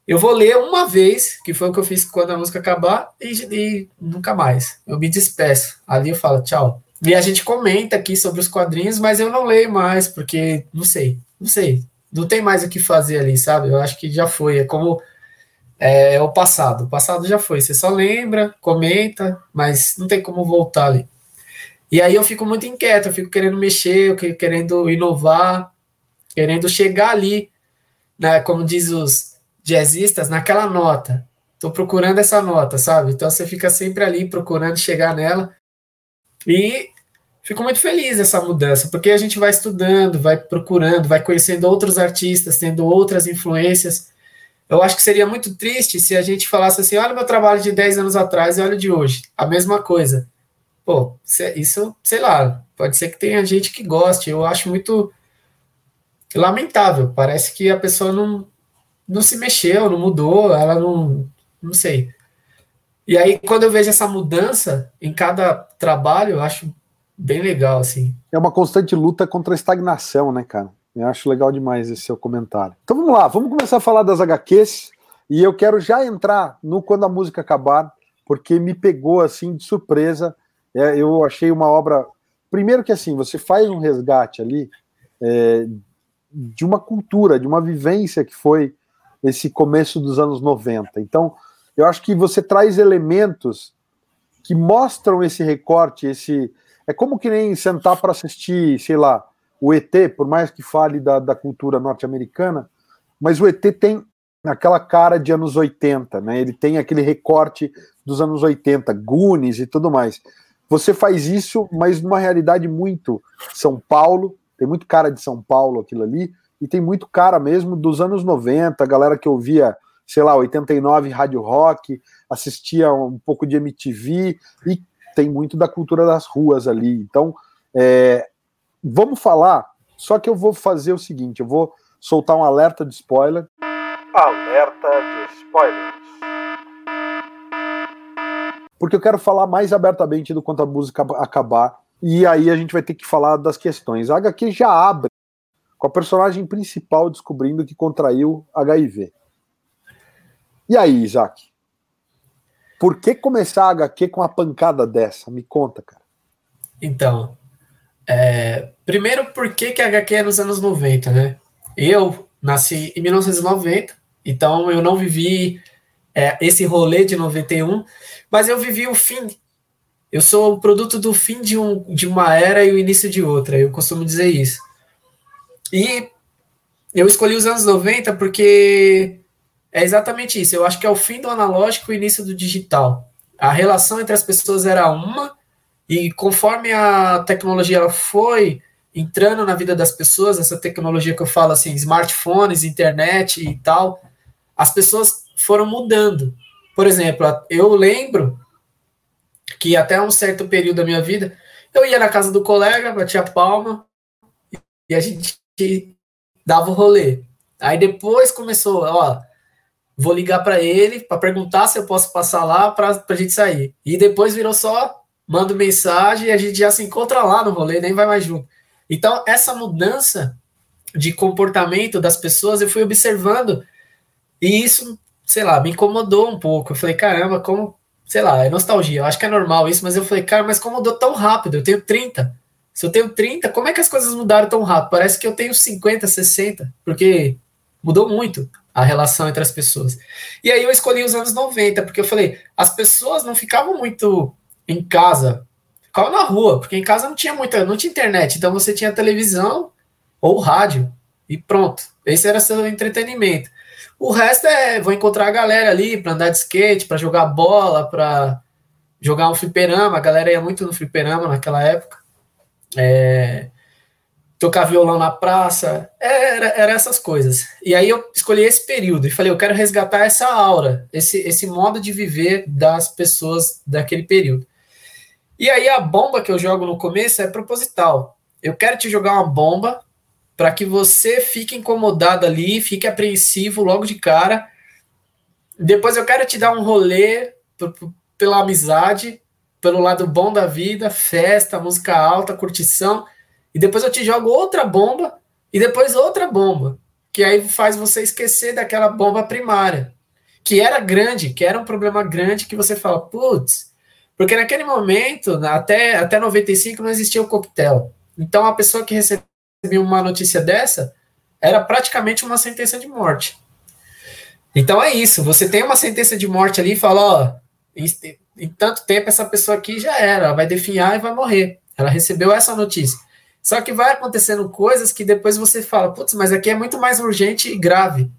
eu vou ler uma vez, que foi o que eu fiz quando a música acabar, e, e nunca mais. Eu me despeço. Ali eu falo, tchau. E a gente comenta aqui sobre os quadrinhos, mas eu não leio mais, porque não sei, não sei não tem mais o que fazer ali, sabe? Eu acho que já foi. É como é, é, o passado. O passado já foi. Você só lembra, comenta, mas não tem como voltar ali. E aí eu fico muito inquieto, eu fico querendo mexer, querendo inovar, querendo chegar ali, né, como diz os jazzistas, naquela nota. Estou procurando essa nota, sabe? Então você fica sempre ali procurando chegar nela. E fico muito feliz dessa mudança, porque a gente vai estudando, vai procurando, vai conhecendo outros artistas, tendo outras influências. Eu acho que seria muito triste se a gente falasse assim: olha o meu trabalho de 10 anos atrás e olha o de hoje. A mesma coisa. Pô, isso, sei lá, pode ser que tenha gente que goste. Eu acho muito lamentável. Parece que a pessoa não, não se mexeu, não mudou, ela não. Não sei. E aí, quando eu vejo essa mudança em cada trabalho, eu acho bem legal, assim. É uma constante luta contra a estagnação, né, cara? Eu acho legal demais esse seu comentário. Então vamos lá, vamos começar a falar das HQs. E eu quero já entrar no Quando a Música Acabar, porque me pegou assim de surpresa. É, eu achei uma obra. Primeiro que assim, você faz um resgate ali é, de uma cultura, de uma vivência que foi esse começo dos anos 90. Então, eu acho que você traz elementos que mostram esse recorte, esse, é como que nem sentar para assistir, sei lá, o ET, por mais que fale da, da cultura norte-americana, mas o ET tem aquela cara de anos 80, né? Ele tem aquele recorte dos anos 80, Goonies e tudo mais. Você faz isso, mas numa realidade muito São Paulo, tem muito cara de São Paulo aquilo ali, e tem muito cara mesmo dos anos 90, a galera que ouvia, sei lá, 89 rádio rock, assistia um pouco de MTV e tem muito da cultura das ruas ali. Então, é, vamos falar, só que eu vou fazer o seguinte: eu vou soltar um alerta de spoiler. Alerta de spoilers. Porque eu quero falar mais abertamente do quanto a música acabar. E aí a gente vai ter que falar das questões. A HQ já abre com a personagem principal descobrindo que contraiu HIV. E aí, Isaac? Por que começar a HQ com uma pancada dessa? Me conta, cara. Então, é, primeiro, por que, que a HQ é nos anos 90, né? Eu nasci em 1990, então eu não vivi é, esse rolê de 91, mas eu vivi o fim. Eu sou o produto do fim de, um, de uma era e o início de outra, eu costumo dizer isso. E eu escolhi os anos 90 porque é exatamente isso. Eu acho que é o fim do analógico e o início do digital. A relação entre as pessoas era uma, e conforme a tecnologia foi entrando na vida das pessoas, essa tecnologia que eu falo assim, smartphones, internet e tal, as pessoas foram mudando. Por exemplo, eu lembro que até um certo período da minha vida, eu ia na casa do colega, batia palma e a gente dava o rolê. Aí depois começou, ó, vou ligar para ele para perguntar se eu posso passar lá para a gente sair. E depois virou só, mando mensagem e a gente já se encontra lá no rolê, nem vai mais junto. Então, essa mudança de comportamento das pessoas eu fui observando e isso, sei lá, me incomodou um pouco. Eu falei, caramba, como, sei lá, é nostalgia. Eu acho que é normal isso, mas eu falei, cara, mas como mudou tão rápido? Eu tenho 30. Se eu tenho 30, como é que as coisas mudaram tão rápido? Parece que eu tenho 50, 60, porque mudou muito a relação entre as pessoas. E aí eu escolhi os anos 90, porque eu falei, as pessoas não ficavam muito em casa, ficavam na rua, porque em casa não tinha muita, não tinha internet, então você tinha televisão ou rádio e pronto. Esse era seu entretenimento. O resto é, vou encontrar a galera ali para andar de skate, para jogar bola, para jogar um fliperama. A galera ia muito no fliperama naquela época. É, tocar violão na praça, era, era essas coisas. E aí eu escolhi esse período e falei, eu quero resgatar essa aura, esse, esse modo de viver das pessoas daquele período. E aí a bomba que eu jogo no começo é proposital. Eu quero te jogar uma bomba para que você fique incomodado ali, fique apreensivo logo de cara. Depois eu quero te dar um rolê pela amizade, pelo lado bom da vida, festa, música alta, curtição e depois eu te jogo outra bomba e depois outra bomba, que aí faz você esquecer daquela bomba primária, que era grande, que era um problema grande que você fala, putz, porque naquele momento, até, até 95, não existia o coquetel. Então a pessoa que recebia uma notícia dessa era praticamente uma sentença de morte. Então é isso, você tem uma sentença de morte ali e fala, ó, em, em tanto tempo essa pessoa aqui já era, ela vai definhar e vai morrer. Ela recebeu essa notícia. Só que vai acontecendo coisas que depois você fala, putz, mas aqui é muito mais urgente e grave.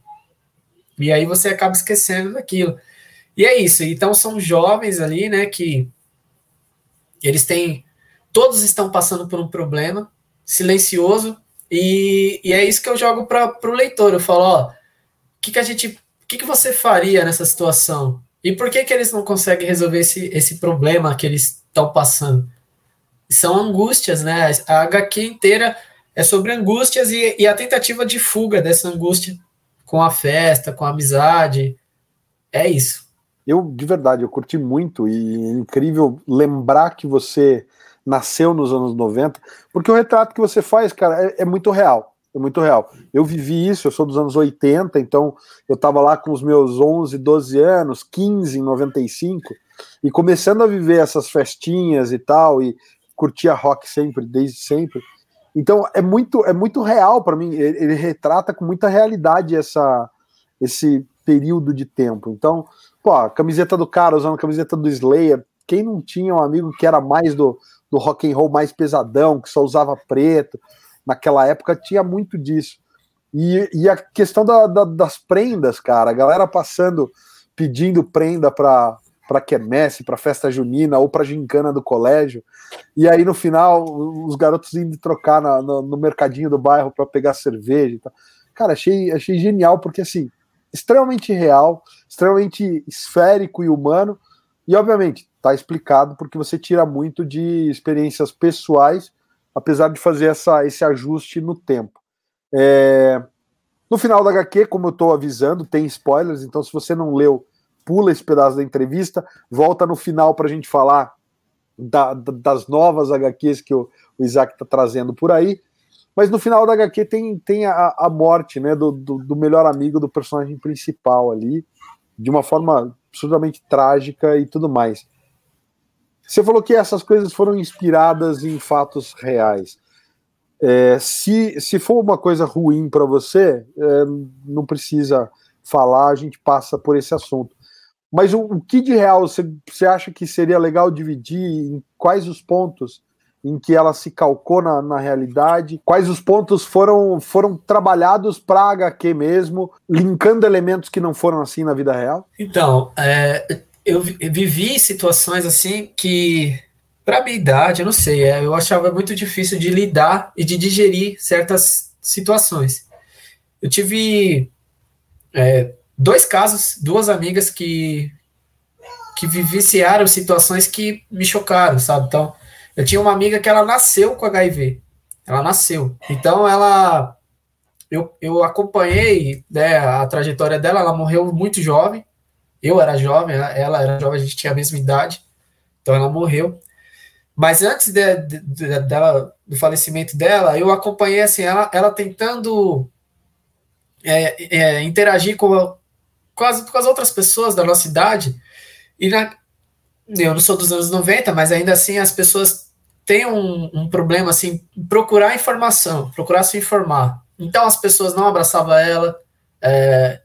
E aí você acaba esquecendo daquilo. E é isso. Então são jovens ali, né, que eles têm. Todos estão passando por um problema silencioso. E, e é isso que eu jogo para o leitor. Eu falo, ó, que, que a gente. Que, que você faria nessa situação? E por que, que eles não conseguem resolver esse, esse problema que eles estão passando? são angústias, né? A HQ inteira é sobre angústias e, e, a tentativa de fuga dessa angústia com a festa, com a amizade. É isso. Eu, de verdade, eu curti muito e é incrível lembrar que você nasceu nos anos 90, porque o retrato que você faz, cara, é, é muito real. É muito real. Eu vivi isso, eu sou dos anos 80, então eu estava lá com os meus 11, 12 anos, 15 em 95, e começando a viver essas festinhas e tal, e curtia rock sempre, desde sempre. Então é muito é muito real para mim. Ele, ele, retrata com muita realidade essa esse período de tempo. Então, pô, camiseta do cara usando camiseta do Slayer. Quem não tinha um amigo que era mais do, do rock and roll mais pesadão, que só usava preto, naquela época tinha muito disso. E, e a questão da, da, das prendas, cara, a galera passando, pedindo prenda para para quermesse, para festa junina ou para gincana do colégio. E aí no final os garotos indo trocar na, no, no, mercadinho do bairro para pegar cerveja. E tal. Cara, achei, achei genial porque assim extremamente real, extremamente esférico e humano. E obviamente está explicado porque você tira muito de experiências pessoais, apesar de fazer essa, esse ajuste no tempo. É... No final da HQ, como eu estou avisando, tem spoilers, então se você não leu pula esse pedaço da entrevista, volta no final para a gente falar da, da, das novas HQs que o, o Isaac está trazendo por aí. Mas no final da HQ tem, tem a, a morte né, do, do, do, melhor amigo do personagem principal ali, de uma forma absurdamente trágica e tudo mais. Você falou que essas coisas foram inspiradas em fatos reais. É, se, se for uma coisa ruim para você, é, não precisa falar, a gente passa por esse assunto. Mas o, o que de real você, você acha que seria legal dividir em quais os pontos em que ela se calcou na, na realidade? Quais os pontos foram, foram trabalhados para HQ mesmo, linkando elementos que não foram assim na vida real? Então, é, eu vivi situações assim que Para minha idade, eu não sei, é, eu achava muito difícil de lidar e de digerir certas situações. Eu tive é, dois casos, duas amigas que que vivenciaram situações que me chocaram, sabe? Então, eu tinha uma amiga que ela nasceu com HIV. Ela nasceu. Então, ela eu, eu acompanhei né, a trajetória dela, ela morreu muito jovem. Eu era jovem, ela era jovem, a gente tinha a mesma idade. Então ela morreu. Mas antes de, de, de, dela, do falecimento dela, eu acompanhei assim, ela, ela tentando é, é, interagir com, com, as, com as outras pessoas da nossa idade. E na, eu não sou dos anos 90, mas ainda assim as pessoas têm um, um problema assim, procurar informação, procurar se informar. Então as pessoas não abraçavam ela. É,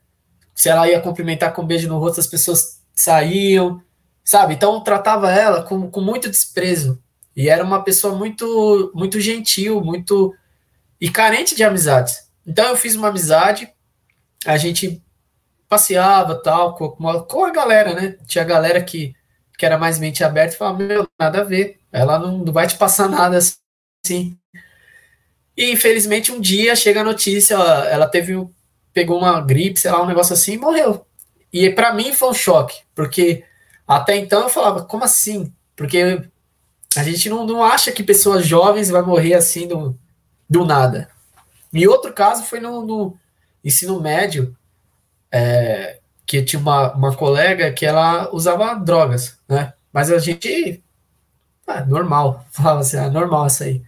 se ela ia cumprimentar com um beijo no rosto, as pessoas saíam, sabe? Então tratava ela com, com muito desprezo. E era uma pessoa muito, muito gentil, muito. e carente de amizades. Então eu fiz uma amizade, a gente passeava tal, com, com a galera, né? Tinha a galera que, que era mais mente aberta falava: Meu, nada a ver, ela não, não vai te passar nada assim. E infelizmente um dia chega a notícia, ela, ela teve pegou uma gripe, sei lá, um negócio assim e morreu. E para mim foi um choque, porque até então eu falava, como assim? Porque a gente não, não acha que pessoas jovens vai morrer assim do, do nada. E outro caso foi no, no ensino médio, é, que tinha uma, uma colega que ela usava drogas, né? Mas a gente. Ah, normal, falava assim, ah, normal isso aí.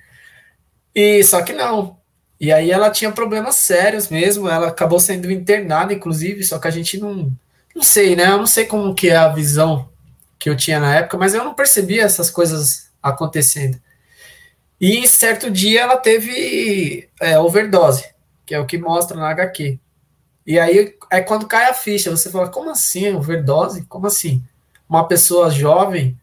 E só que não. E aí ela tinha problemas sérios mesmo, ela acabou sendo internada, inclusive, só que a gente não. Não sei, né? Eu não sei como que é a visão que eu tinha na época, mas eu não percebia essas coisas acontecendo. E certo dia ela teve é, overdose, que é o que mostra na HQ. E aí é quando cai a ficha, você fala, como assim overdose? Como assim? Uma pessoa jovem,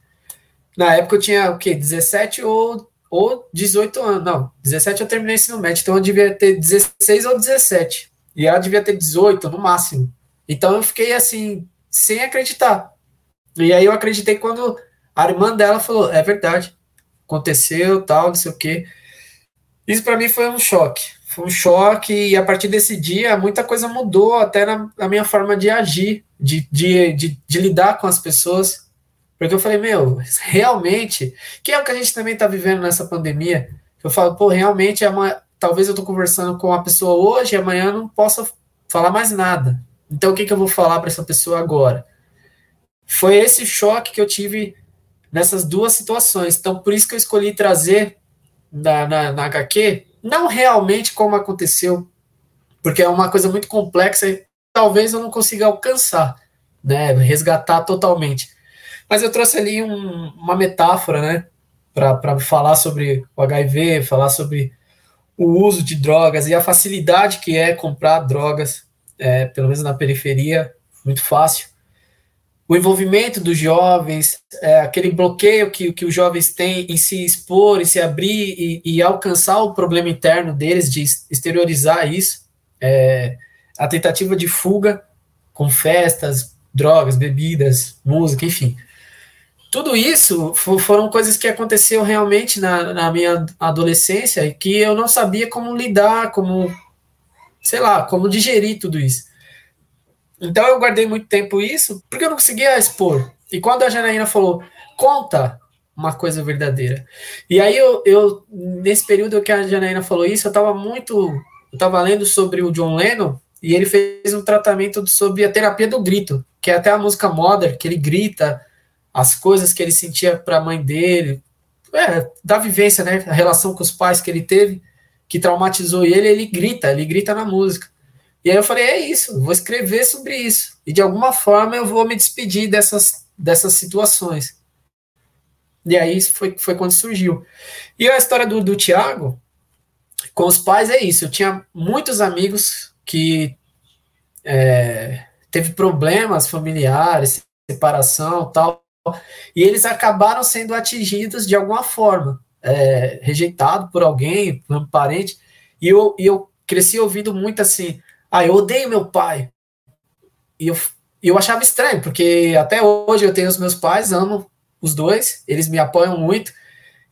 na época eu tinha o quê? 17 ou ou 18 anos. Não, 17 eu terminei ensino médio, então eu devia ter 16 ou 17. E ela devia ter 18 no máximo. Então eu fiquei assim, sem acreditar. E aí eu acreditei quando a irmã dela falou: é verdade, aconteceu, tal, não sei o quê. Isso para mim foi um choque. Foi um choque, e a partir desse dia muita coisa mudou, até na, na minha forma de agir, de, de, de, de lidar com as pessoas. Porque eu falei, meu, realmente, que é o que a gente também está vivendo nessa pandemia. Eu falo, pô, realmente, é uma, talvez eu estou conversando com uma pessoa hoje e amanhã não possa falar mais nada. Então, o que, que eu vou falar para essa pessoa agora? Foi esse choque que eu tive nessas duas situações. Então, por isso que eu escolhi trazer na, na, na HQ, não realmente como aconteceu, porque é uma coisa muito complexa e talvez eu não consiga alcançar, né, resgatar totalmente. Mas eu trouxe ali um, uma metáfora, né? Para falar sobre o HIV, falar sobre o uso de drogas e a facilidade que é comprar drogas, é, pelo menos na periferia, muito fácil. O envolvimento dos jovens, é, aquele bloqueio que, que os jovens têm em se expor, em se abrir e, e alcançar o problema interno deles, de exteriorizar isso, é, a tentativa de fuga com festas, drogas, bebidas, música, enfim tudo isso foram coisas que aconteceram realmente na, na, minha adolescência e que eu não sabia como lidar, como, sei lá, como digerir tudo isso. Então eu guardei muito tempo isso porque eu não conseguia expor. E quando a Janaína falou, conta uma coisa verdadeira. E aí eu, eu nesse período que a Janaína falou isso, eu estava muito, eu estava lendo sobre o John Lennon e ele fez um tratamento sobre a terapia do grito, que é até a música Mother, que ele grita, as coisas que ele sentia para a mãe dele, é, da vivência, né, a relação com os pais que ele teve, que traumatizou ele, ele grita, ele grita na música. E aí eu falei, é isso, vou escrever sobre isso. E de alguma forma eu vou me despedir dessas, dessas situações. E aí foi, foi quando surgiu. E a história do, do Tiago, com os pais é isso. Eu tinha muitos amigos que é, teve problemas familiares, separação tal, e eles acabaram sendo atingidos de alguma forma, é, rejeitado por alguém, por um parente, e eu, e eu cresci ouvindo muito assim, ah, eu odeio meu pai, e eu, eu achava estranho, porque até hoje eu tenho os meus pais, amo os dois, eles me apoiam muito,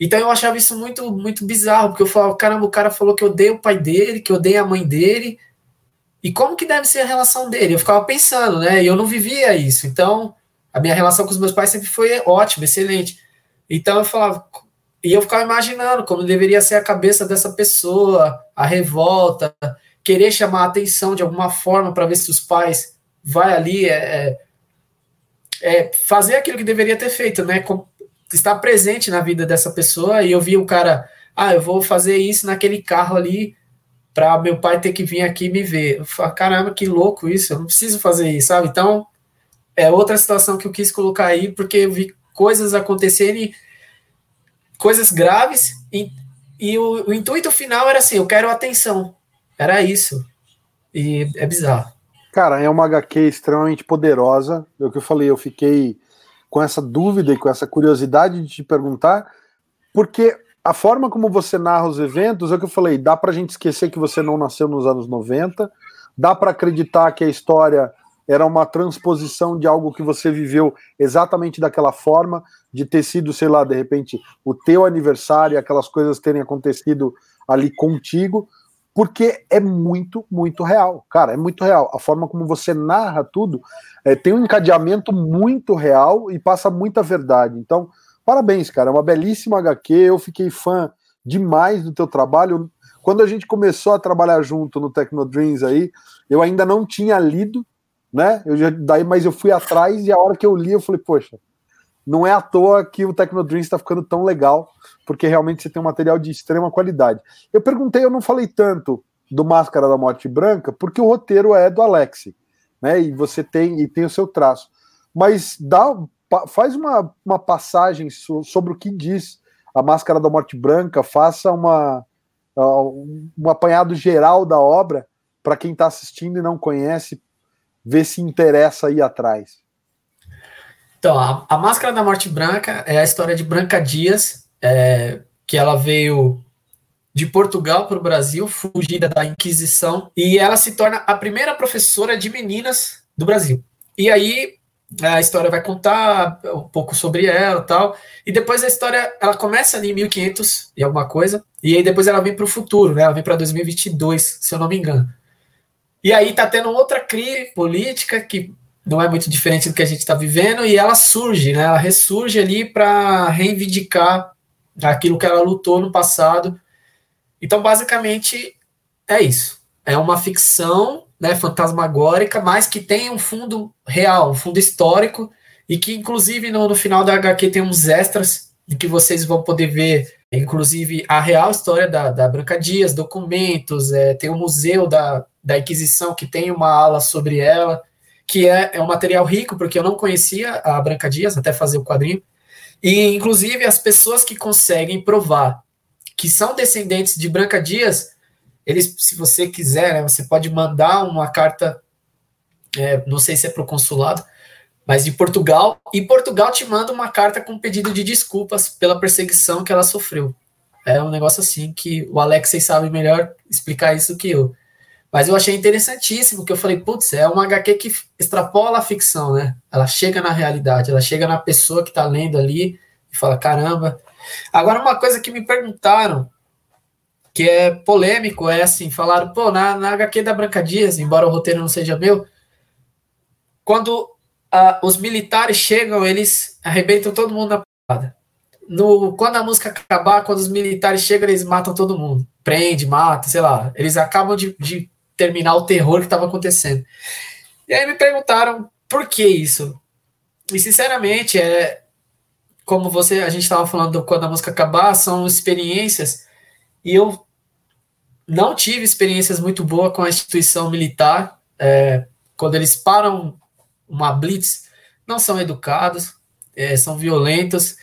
Então eu achava isso muito, muito bizarro, porque eu falava, caramba, o cara falou que odeia o pai dele, que odeia a mãe dele, e como que deve ser a relação dele? Eu ficava pensando, né? E eu não vivia isso. Então, a minha relação com os meus pais sempre foi ótima, excelente. Então eu falava, e eu ficava imaginando como deveria ser a cabeça dessa pessoa, a revolta, querer chamar a atenção de alguma forma para ver se os pais vai ali é, é, é, fazer aquilo que deveria ter feito, né? estar presente na vida dessa pessoa e eu vi o cara, ah, eu vou fazer isso naquele carro ali para meu pai ter que vir aqui me ver. Eu falo, caramba, que louco isso, eu não preciso fazer isso, sabe? Então, é outra situação que eu quis colocar aí, porque eu vi coisas acontecerem, coisas graves, e, e o, o intuito final era assim, eu quero atenção, era isso. E é bizarro. Cara, é uma HQ extremamente poderosa. É o que eu falei, eu fiquei com essa dúvida e com essa curiosidade de te perguntar, porque a forma como você narra os eventos, é o que eu falei, dá pra gente esquecer que você não nasceu nos anos 90, dá para acreditar que a história era uma transposição de algo que você viveu exatamente daquela forma, de ter sido, sei lá, de repente, o teu aniversário, aquelas coisas terem acontecido ali contigo, porque é muito, muito real. Cara, é muito real. A forma como você narra tudo é, tem um encadeamento muito real e passa muita verdade. Então, parabéns, cara. É uma belíssima HQ. Eu fiquei fã demais do teu trabalho. Quando a gente começou a trabalhar junto no Tecnodreams aí, eu ainda não tinha lido, né? Eu já, daí, mas eu fui atrás e a hora que eu li, eu falei, poxa, não é à toa que o Tecnodreams está ficando tão legal, porque realmente você tem um material de extrema qualidade. Eu perguntei, eu não falei tanto do Máscara da Morte Branca, porque o roteiro é do Alex né? E você tem e tem o seu traço. Mas dá, faz uma, uma passagem sobre o que diz a Máscara da Morte Branca, faça uma, um apanhado geral da obra para quem está assistindo e não conhece, ver se interessa aí atrás. Então, a, a, Máscara da Morte Branca é a história de Branca Dias, é, que ela veio de Portugal para o Brasil, fugida da Inquisição, e ela se torna a primeira professora de meninas do Brasil. E aí a história vai contar um pouco sobre ela tal, e depois a história ela começa ali em 1500 e alguma coisa, e aí depois ela vem para o futuro, né? Ela vem para 2022, se eu não me engano. E aí tá tendo outra crise política que não é muito diferente do que a gente está vivendo, e ela surge, né? Ela ressurge ali para reivindicar aquilo que ela lutou no passado então, basicamente, é isso. É uma ficção né, fantasmagórica, mas que tem um fundo real, um fundo histórico, e que, inclusive, no, no final da HQ tem uns extras de que vocês vão poder ver, inclusive, a real história da, da Branca Dias, documentos, é, tem o um museu da, da Inquisição que tem uma ala sobre ela, que é, é um material rico, porque eu não conhecia a Branca Dias até fazer o quadrinho. E, inclusive, as pessoas que conseguem provar que são descendentes de Branca Dias, eles, se você quiser, né, você pode mandar uma carta, é, não sei se é para o consulado, mas de Portugal, e Portugal te manda uma carta com pedido de desculpas pela perseguição que ela sofreu. É um negócio assim que o Alex sabe melhor explicar isso que eu. Mas eu achei interessantíssimo, que eu falei, putz, é uma HQ que extrapola a ficção, né? Ela chega na realidade, ela chega na pessoa que está lendo ali e fala, caramba, Agora, uma coisa que me perguntaram, que é polêmico, é assim, falaram, pô, na, na HQ da Branca Dias, embora o roteiro não seja meu, quando uh, os militares chegam, eles arrebentam todo mundo na porrada. No, quando a música acabar, quando os militares chegam, eles matam todo mundo. Prende, mata, sei lá. Eles acabam de, de terminar o terror que estava acontecendo. E aí me perguntaram por que isso. E sinceramente, é, como você, a gente estava falando quando a música acabar, são experiências e eu não tive experiências muito boas com a instituição militar. É, quando eles param uma blitz, não são educados, é, são violentos.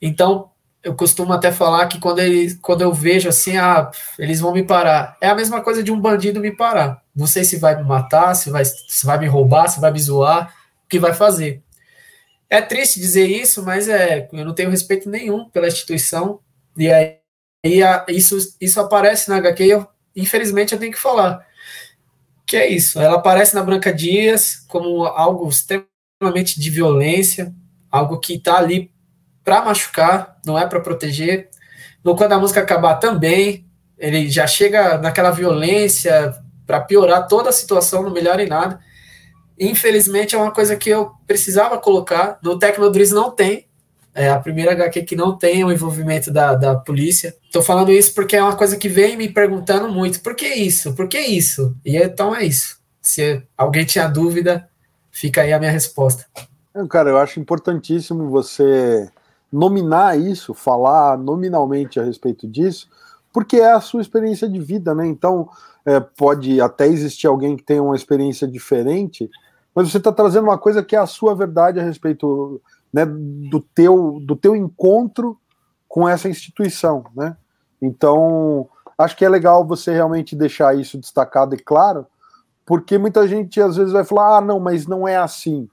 Então, eu costumo até falar que quando, eles, quando eu vejo assim, ah, eles vão me parar. É a mesma coisa de um bandido me parar. Não sei se vai me matar, se vai, se vai me roubar, se vai me zoar, o que vai fazer. É triste dizer isso, mas é, eu não tenho respeito nenhum pela instituição. E aí isso, isso aparece na HQ e eu, infelizmente eu tenho que falar. Que é isso. Ela aparece na Branca Dias como algo extremamente de violência, algo que está ali para machucar, não é para proteger. No Quando a Música Acabar também, ele já chega naquela violência para piorar toda a situação, não melhora em nada. Infelizmente é uma coisa que eu precisava colocar. No Tecnodriz não tem. É a primeira HQ que não tem o envolvimento da, da polícia. Estou falando isso porque é uma coisa que vem me perguntando muito. Por que isso? Por que isso? E então é isso. Se alguém tinha dúvida, fica aí a minha resposta. Cara, eu acho importantíssimo você nominar isso, falar nominalmente a respeito disso, porque é a sua experiência de vida, né? Então, é, pode até existir alguém que tenha uma experiência diferente, mas você está trazendo uma coisa que é a sua verdade a respeito né, do, teu, do teu encontro com essa instituição, né? Então, acho que é legal você realmente deixar isso destacado e claro, porque muita gente às vezes vai falar: ah, não, mas não é assim.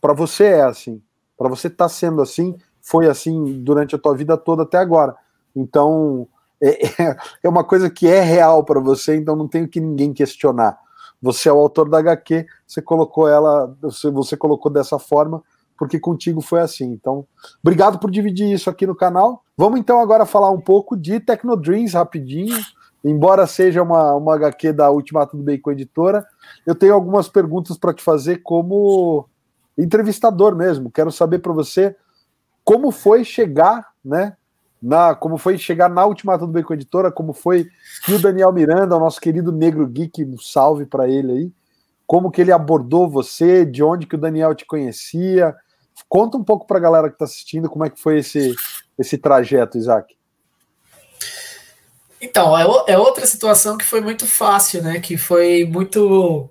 Para você é assim. Para você estar tá sendo assim, foi assim durante a tua vida toda até agora. Então, é, é uma coisa que é real para você, então não tem que ninguém questionar. Você é o autor da HQ, você colocou ela, você, você colocou dessa forma, porque contigo foi assim. Então, obrigado por dividir isso aqui no canal. Vamos então agora falar um pouco de Tecnodreams rapidinho. Embora seja uma, uma HQ da Ultimato do Bacon Editora, eu tenho algumas perguntas para te fazer como entrevistador mesmo. Quero saber para você como foi chegar, né? Na, como foi chegar na Ultimato do Bacon Editora, como foi que o Daniel Miranda, o nosso querido Negro Geek, um salve para ele aí, como que ele abordou você, de onde que o Daniel te conhecia. Conta um pouco para a galera que está assistindo como é que foi esse, esse trajeto, Isaac. Então, é, é outra situação que foi muito fácil, né? Que foi muito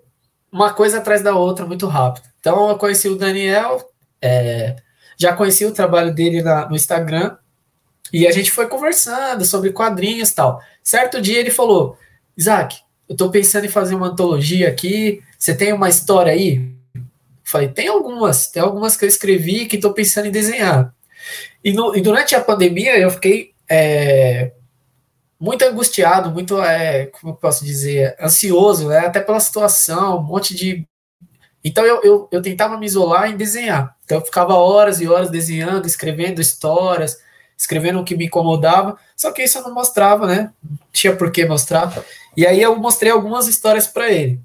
uma coisa atrás da outra, muito rápido. Então, eu conheci o Daniel, é, já conheci o trabalho dele na, no Instagram, e a gente foi conversando sobre quadrinhos e tal. Certo dia ele falou: Isaac, eu tô pensando em fazer uma antologia aqui, você tem uma história aí? Eu falei: tem algumas, tem algumas que eu escrevi que tô pensando em desenhar. E, no, e durante a pandemia eu fiquei é, muito angustiado, muito, é, como eu posso dizer, ansioso, né? até pela situação, um monte de. Então eu, eu, eu tentava me isolar em desenhar. Então eu ficava horas e horas desenhando, escrevendo histórias, escrevendo o que me incomodava, só que isso eu não mostrava, né? Não tinha por que mostrar. E aí eu mostrei algumas histórias para ele.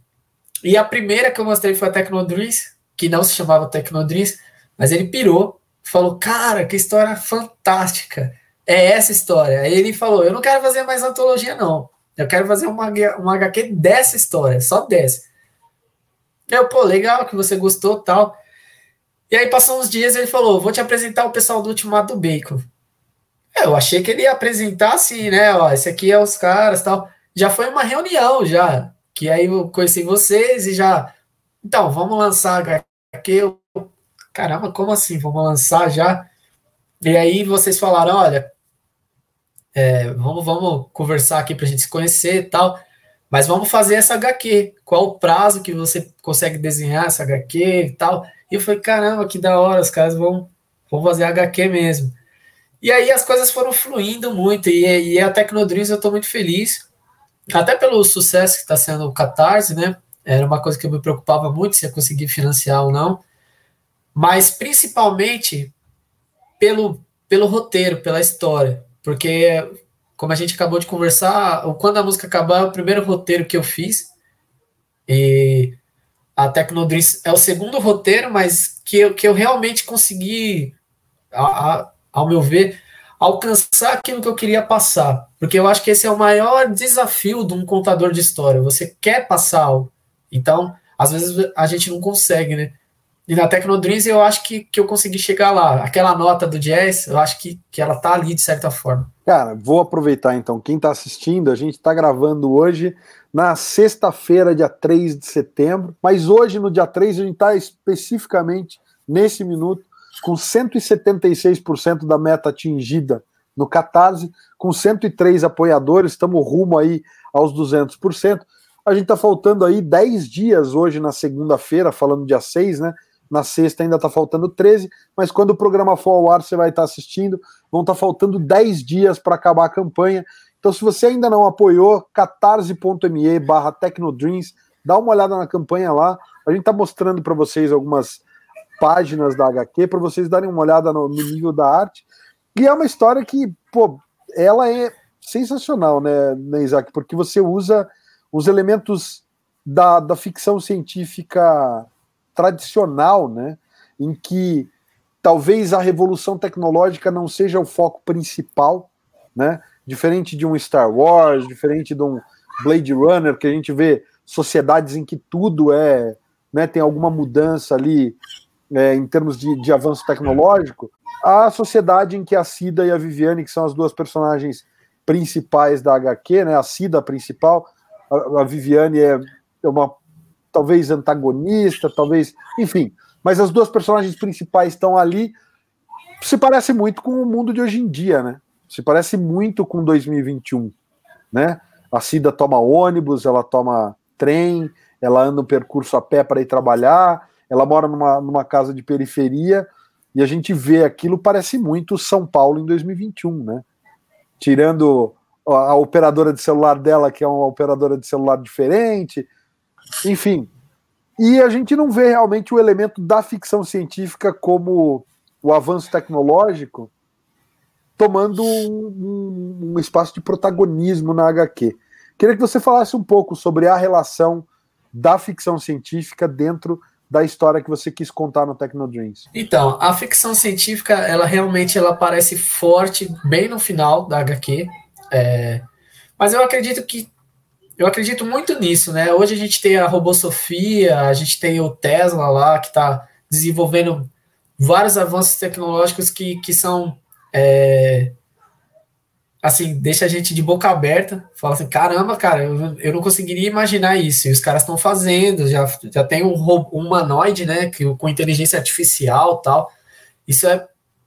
E a primeira que eu mostrei foi a Tecnodreams, que não se chamava Tecnodreams, mas ele pirou, falou: Cara, que história fantástica! é essa história. Aí ele falou: Eu não quero fazer mais antologia, não. Eu quero fazer uma, uma HQ dessa história, só dessa. Eu, pô, legal que você gostou tal. E aí passou uns dias ele falou: Vou te apresentar o pessoal do Ultimato do Bacon. Eu achei que ele ia apresentar assim, né? Ó, esse aqui é os caras tal. Já foi uma reunião, já. Que aí eu conheci vocês e já. Então, vamos lançar HQ. Eu, caramba, como assim? Vamos lançar já? E aí vocês falaram: olha, é, vamos, vamos conversar aqui para a gente se conhecer e tal. Mas vamos fazer essa HQ. Qual o prazo que você consegue desenhar essa HQ e tal? E eu falei, caramba, que da hora, os caras vão, vão fazer HQ mesmo. E aí as coisas foram fluindo muito, e, e a Tecnodreams eu estou muito feliz, até pelo sucesso que está sendo o Catarse, né? Era uma coisa que eu me preocupava muito se ia conseguir financiar ou não, mas principalmente pelo, pelo roteiro, pela história. Porque, como a gente acabou de conversar, quando a música acabar, é o primeiro roteiro que eu fiz. E a Tecnodris é o segundo roteiro, mas que eu, que eu realmente consegui, a, a, ao meu ver, alcançar aquilo que eu queria passar. Porque eu acho que esse é o maior desafio de um contador de história. Você quer passar algo. Então, às vezes a gente não consegue, né? E na Tecnodreams eu acho que, que eu consegui chegar lá. Aquela nota do jazz, eu acho que, que ela tá ali de certa forma. Cara, vou aproveitar então. Quem tá assistindo, a gente tá gravando hoje na sexta-feira, dia 3 de setembro. Mas hoje, no dia 3, a gente tá especificamente nesse minuto com 176% da meta atingida no Catarse, com 103 apoiadores, estamos rumo aí aos 200%. A gente tá faltando aí 10 dias hoje na segunda-feira, falando dia 6, né? Na sexta ainda está faltando 13, mas quando o programa for ao ar, você vai estar tá assistindo. Vão estar tá faltando 10 dias para acabar a campanha. Então, se você ainda não apoiou, catarse.me barra Tecnodreams, dá uma olhada na campanha lá. A gente está mostrando para vocês algumas páginas da HQ para vocês darem uma olhada no, no, nível da arte. E é uma história que, pô, ela é sensacional, né, né Isaac? Porque você usa os elementos da, da ficção científica tradicional, né? Em que talvez a revolução tecnológica não seja o foco principal, né? Diferente de um Star Wars, diferente de um Blade Runner, que a gente vê sociedades em que tudo é, né, tem alguma mudança ali é, em termos de, de avanço tecnológico, a sociedade em que a Cida e a Viviane, que são as duas personagens principais da HQ, né, a Cida principal, a, a Viviane é, é uma talvez antagonista, talvez, enfim, mas as duas personagens principais estão ali, se parece muito com o mundo de hoje em dia, né? Se parece muito com 2021, né? A Cida toma ônibus, ela toma trem, ela anda um percurso a pé para ir trabalhar, ela mora numa, numa casa de periferia, e a gente vê aquilo, parece muito São Paulo em 2021, né? Tirando a, a operadora de celular dela, que é uma operadora de celular diferente, enfim. E a gente não vê realmente o elemento da ficção científica como o avanço tecnológico tomando um, um, espaço de protagonismo na HQ. Queria que você falasse um pouco sobre a relação da ficção científica dentro da história que você quis contar no Technodreams. Então, a ficção científica, ela realmente ela aparece forte bem no final da HQ, é, mas eu acredito que eu acredito muito nisso, né? Hoje a gente tem a Robosofia, a gente tem o Tesla lá que está desenvolvendo vários avanços tecnológicos que, que são é, assim, deixa a gente de boca aberta, fala assim, caramba, cara, eu, eu não conseguiria imaginar isso, e os caras estão fazendo, já, já tem um, um humanoide, né, que, com inteligência artificial tal, isso é,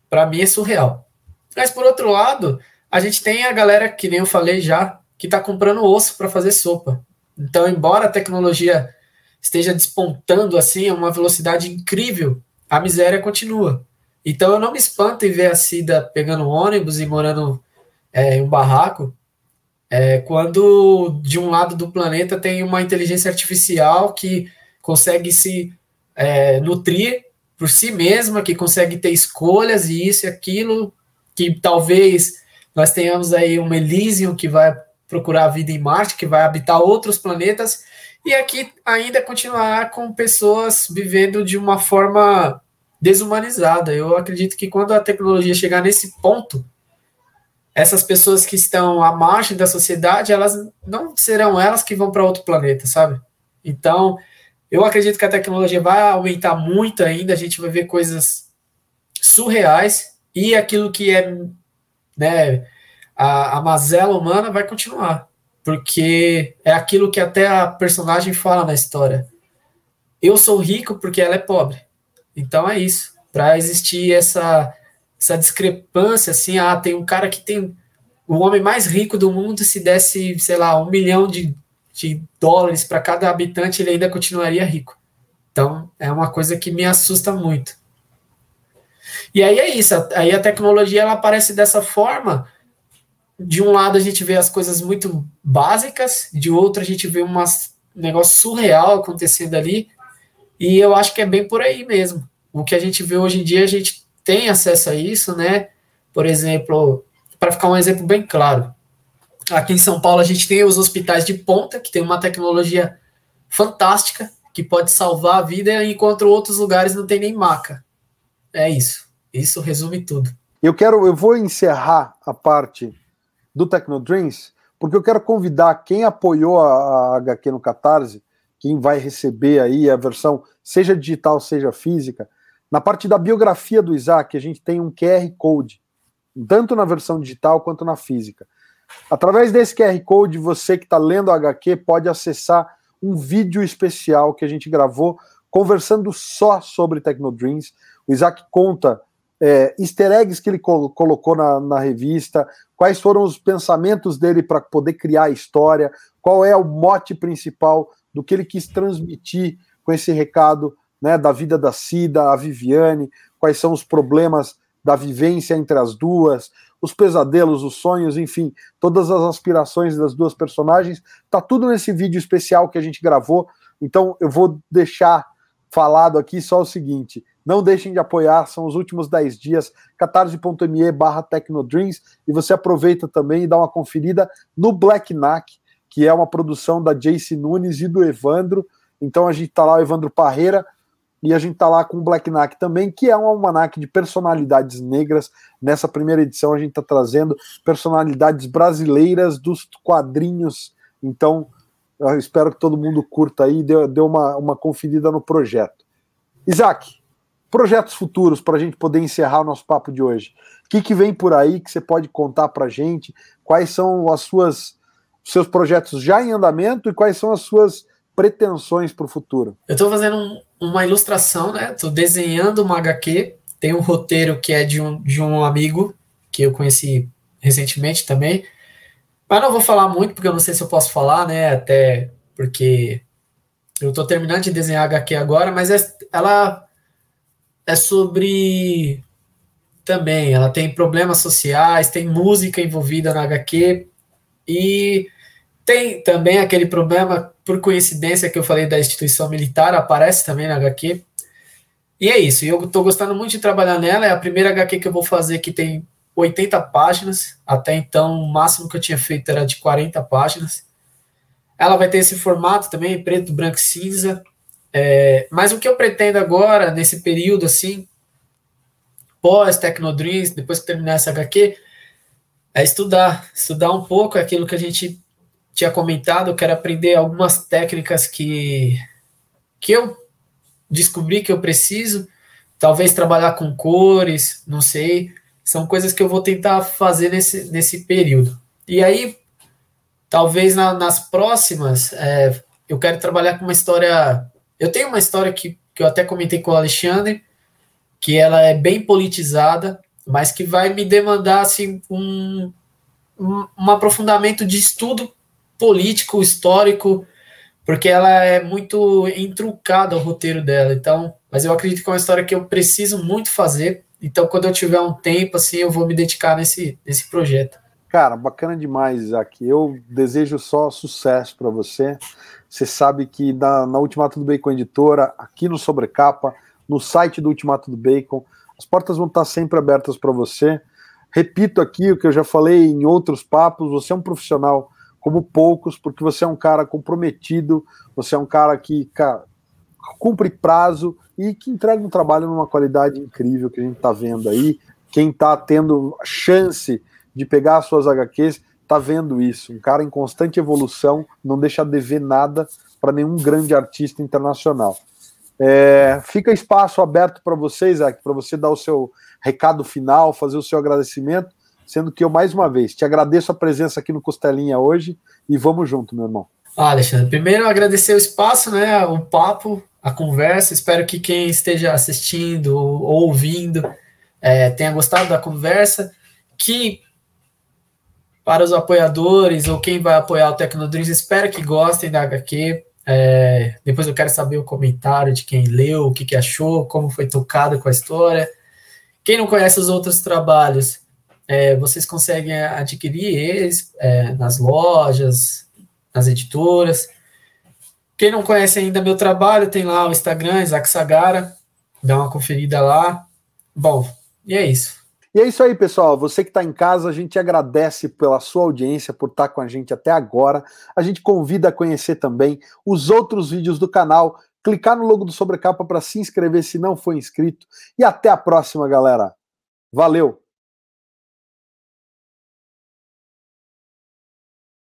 para mim, é surreal. Mas, por outro lado, a gente tem a galera, que nem eu falei já, que está comprando osso para fazer sopa. Então, embora a tecnologia esteja despontando assim a uma velocidade incrível, a miséria continua. Então, eu não me espanto em ver a Cida pegando ônibus e morando é, em um barraco, é, quando de um lado do planeta tem uma inteligência artificial que consegue se é, nutrir por si mesma, que consegue ter escolhas e isso e aquilo, que talvez nós tenhamos aí um Elysium que vai procurar a vida em Marte, que vai habitar outros planetas, e aqui ainda continuar com pessoas vivendo de uma forma desumanizada. Eu acredito que quando a tecnologia chegar nesse ponto, essas pessoas que estão à margem da sociedade, elas não serão elas que vão para outro planeta, sabe? Então, eu acredito que a tecnologia vai aumentar muito ainda, a gente vai ver coisas surreais e aquilo que é né, a, a mazela humana vai continuar, porque é aquilo que até a personagem fala na história. Eu sou rico porque ela é pobre. Então é isso. Para existir essa essa discrepância, assim, ah, tem um cara que tem o homem mais rico do mundo, se desse, sei lá, um milhão de, de dólares para cada habitante, ele ainda continuaria rico. Então, é uma coisa que me assusta muito. E aí é isso, aí a tecnologia ela aparece dessa forma. De um lado a gente vê as coisas muito básicas, de outro a gente vê um negócio surreal acontecendo ali, e eu acho que é bem por aí mesmo. O que a gente vê hoje em dia, a gente tem acesso a isso, né? Por exemplo, para ficar um exemplo bem claro, aqui em São Paulo a gente tem os hospitais de ponta, que tem uma tecnologia fantástica, que pode salvar a vida, enquanto outros lugares não tem nem maca. É isso. Isso resume tudo. Eu quero, eu vou encerrar a parte do Tecnodreams, porque eu quero convidar quem apoiou a, a HQ no Catarse, quem vai receber aí a versão, seja digital, seja física, na parte da biografia do Isaac, a gente tem um QR Code, tanto na versão digital quanto na física. Através desse QR Code, você que está lendo a HQ pode acessar um vídeo especial que a gente gravou conversando só sobre Tecnodreams. O Isaac conta é, easter eggs que ele col colocou na, na, revista, quais foram os pensamentos dele para poder criar a história, qual é o mote principal do que ele quis transmitir com esse recado né, da vida da Cida, a Viviane, quais são os problemas da vivência entre as duas, os pesadelos, os sonhos, enfim, todas as aspirações das duas personagens, tá tudo nesse vídeo especial que a gente gravou. Então eu vou deixar falado aqui só o seguinte: Não deixem de apoiar, são os últimos 10 dias, catarse.me barra Tecnodreams, e você aproveita também e dá uma conferida no Black Knack, que é uma produção da Jace Nunes e do Evandro. Então a gente tá lá, o Evandro Parreira, e a gente tá lá com o Black Knack também, que é um almanac de personalidades negras. Nessa primeira edição a gente tá trazendo personalidades brasileiras dos quadrinhos. Então, eu espero que todo mundo curta aí e dê, dê uma, uma conferida no projeto. Isaac, projetos futuros para a gente poder encerrar o nosso papo de hoje. O que, que vem por aí que você pode contar para a gente? Quais são as suas seus projetos já em andamento e quais são as suas pretensões para o futuro? Eu estou fazendo um, uma ilustração, né? Estou desenhando uma HQ. Tem um roteiro que é de um, de um amigo que eu conheci recentemente também. Mas não vou falar muito, porque eu não sei se eu posso falar, né? Até porque eu estou terminando de desenhar a HQ agora, mas é, ela é sobre também, ela tem problemas sociais, tem música envolvida na HQ e tem também aquele problema, por coincidência, que eu falei da instituição militar, aparece também na HQ. E é isso, eu estou gostando muito de trabalhar nela. É a primeira HQ que eu vou fazer que tem 80 páginas. Até então, o máximo que eu tinha feito era de 40 páginas. Ela vai ter esse formato também, preto, branco e cinza. É, mas o que eu pretendo agora, nesse período assim, pós Tecnodreams, depois que terminar essa HQ, é estudar. Estudar um pouco aquilo que a gente tinha comentado, eu quero aprender algumas técnicas que, que eu descobri que eu preciso, talvez trabalhar com cores, não sei, são coisas que eu vou tentar fazer nesse, nesse período. E aí, talvez na, nas próximas, é, eu quero trabalhar com uma história. Eu tenho uma história que, que eu até comentei com o Alexandre, que ela é bem politizada, mas que vai me demandar assim, um, um, aprofundamento de estudo político, histórico, porque ela é muito intrucada o roteiro dela. Então, mas eu acredito que é uma história que eu preciso muito fazer. Então, quando eu tiver um tempo, assim, eu vou me dedicar nesse, nesse projeto. Cara, bacana demais, Isaac. Eu desejo só sucesso para você. Você sabe que na, na Ultimato do Bacon Editora, aqui no Sobrecapa, no site do Ultimato do Bacon, as portas vão estar sempre abertas para você. Repito aqui o que eu já falei em outros papos: você é um profissional como poucos, porque você é um cara comprometido, você é um cara que cara, cumpre prazo e que entrega um trabalho numa qualidade incrível que a gente está vendo aí. Quem está tendo chance de pegar as suas HQs está vendo isso. Um cara em constante evolução, não deixa de ver nada para nenhum grande artista internacional. É, fica espaço aberto para vocês, para você dar o seu recado final, fazer o seu agradecimento sendo que eu, mais uma vez, te agradeço a presença aqui no Costelinha hoje e vamos junto, meu irmão. Ah, Alexandre, primeiro agradecer o espaço, né, o papo, a conversa. Espero que quem esteja assistindo ou ouvindo é, tenha gostado da conversa. Que para os apoiadores ou quem vai apoiar o Tecnodreams, espero que gostem da HQ. É, depois eu quero saber o comentário de quem leu, o que, que achou, como foi tocado com a história. Quem não conhece os outros trabalhos, é, vocês conseguem adquirir eles é, nas lojas, nas editoras. Quem não conhece ainda meu trabalho, tem lá o Instagram, Isaac Sagara, dá uma conferida lá. Bom, e é isso. E é isso aí, pessoal. Você que está em casa, a gente agradece pela sua audiência, por estar tá com a gente até agora. A gente convida a conhecer também os outros vídeos do canal, clicar no logo do Sobrecapa para se inscrever se não for inscrito. E até a próxima, galera. Valeu!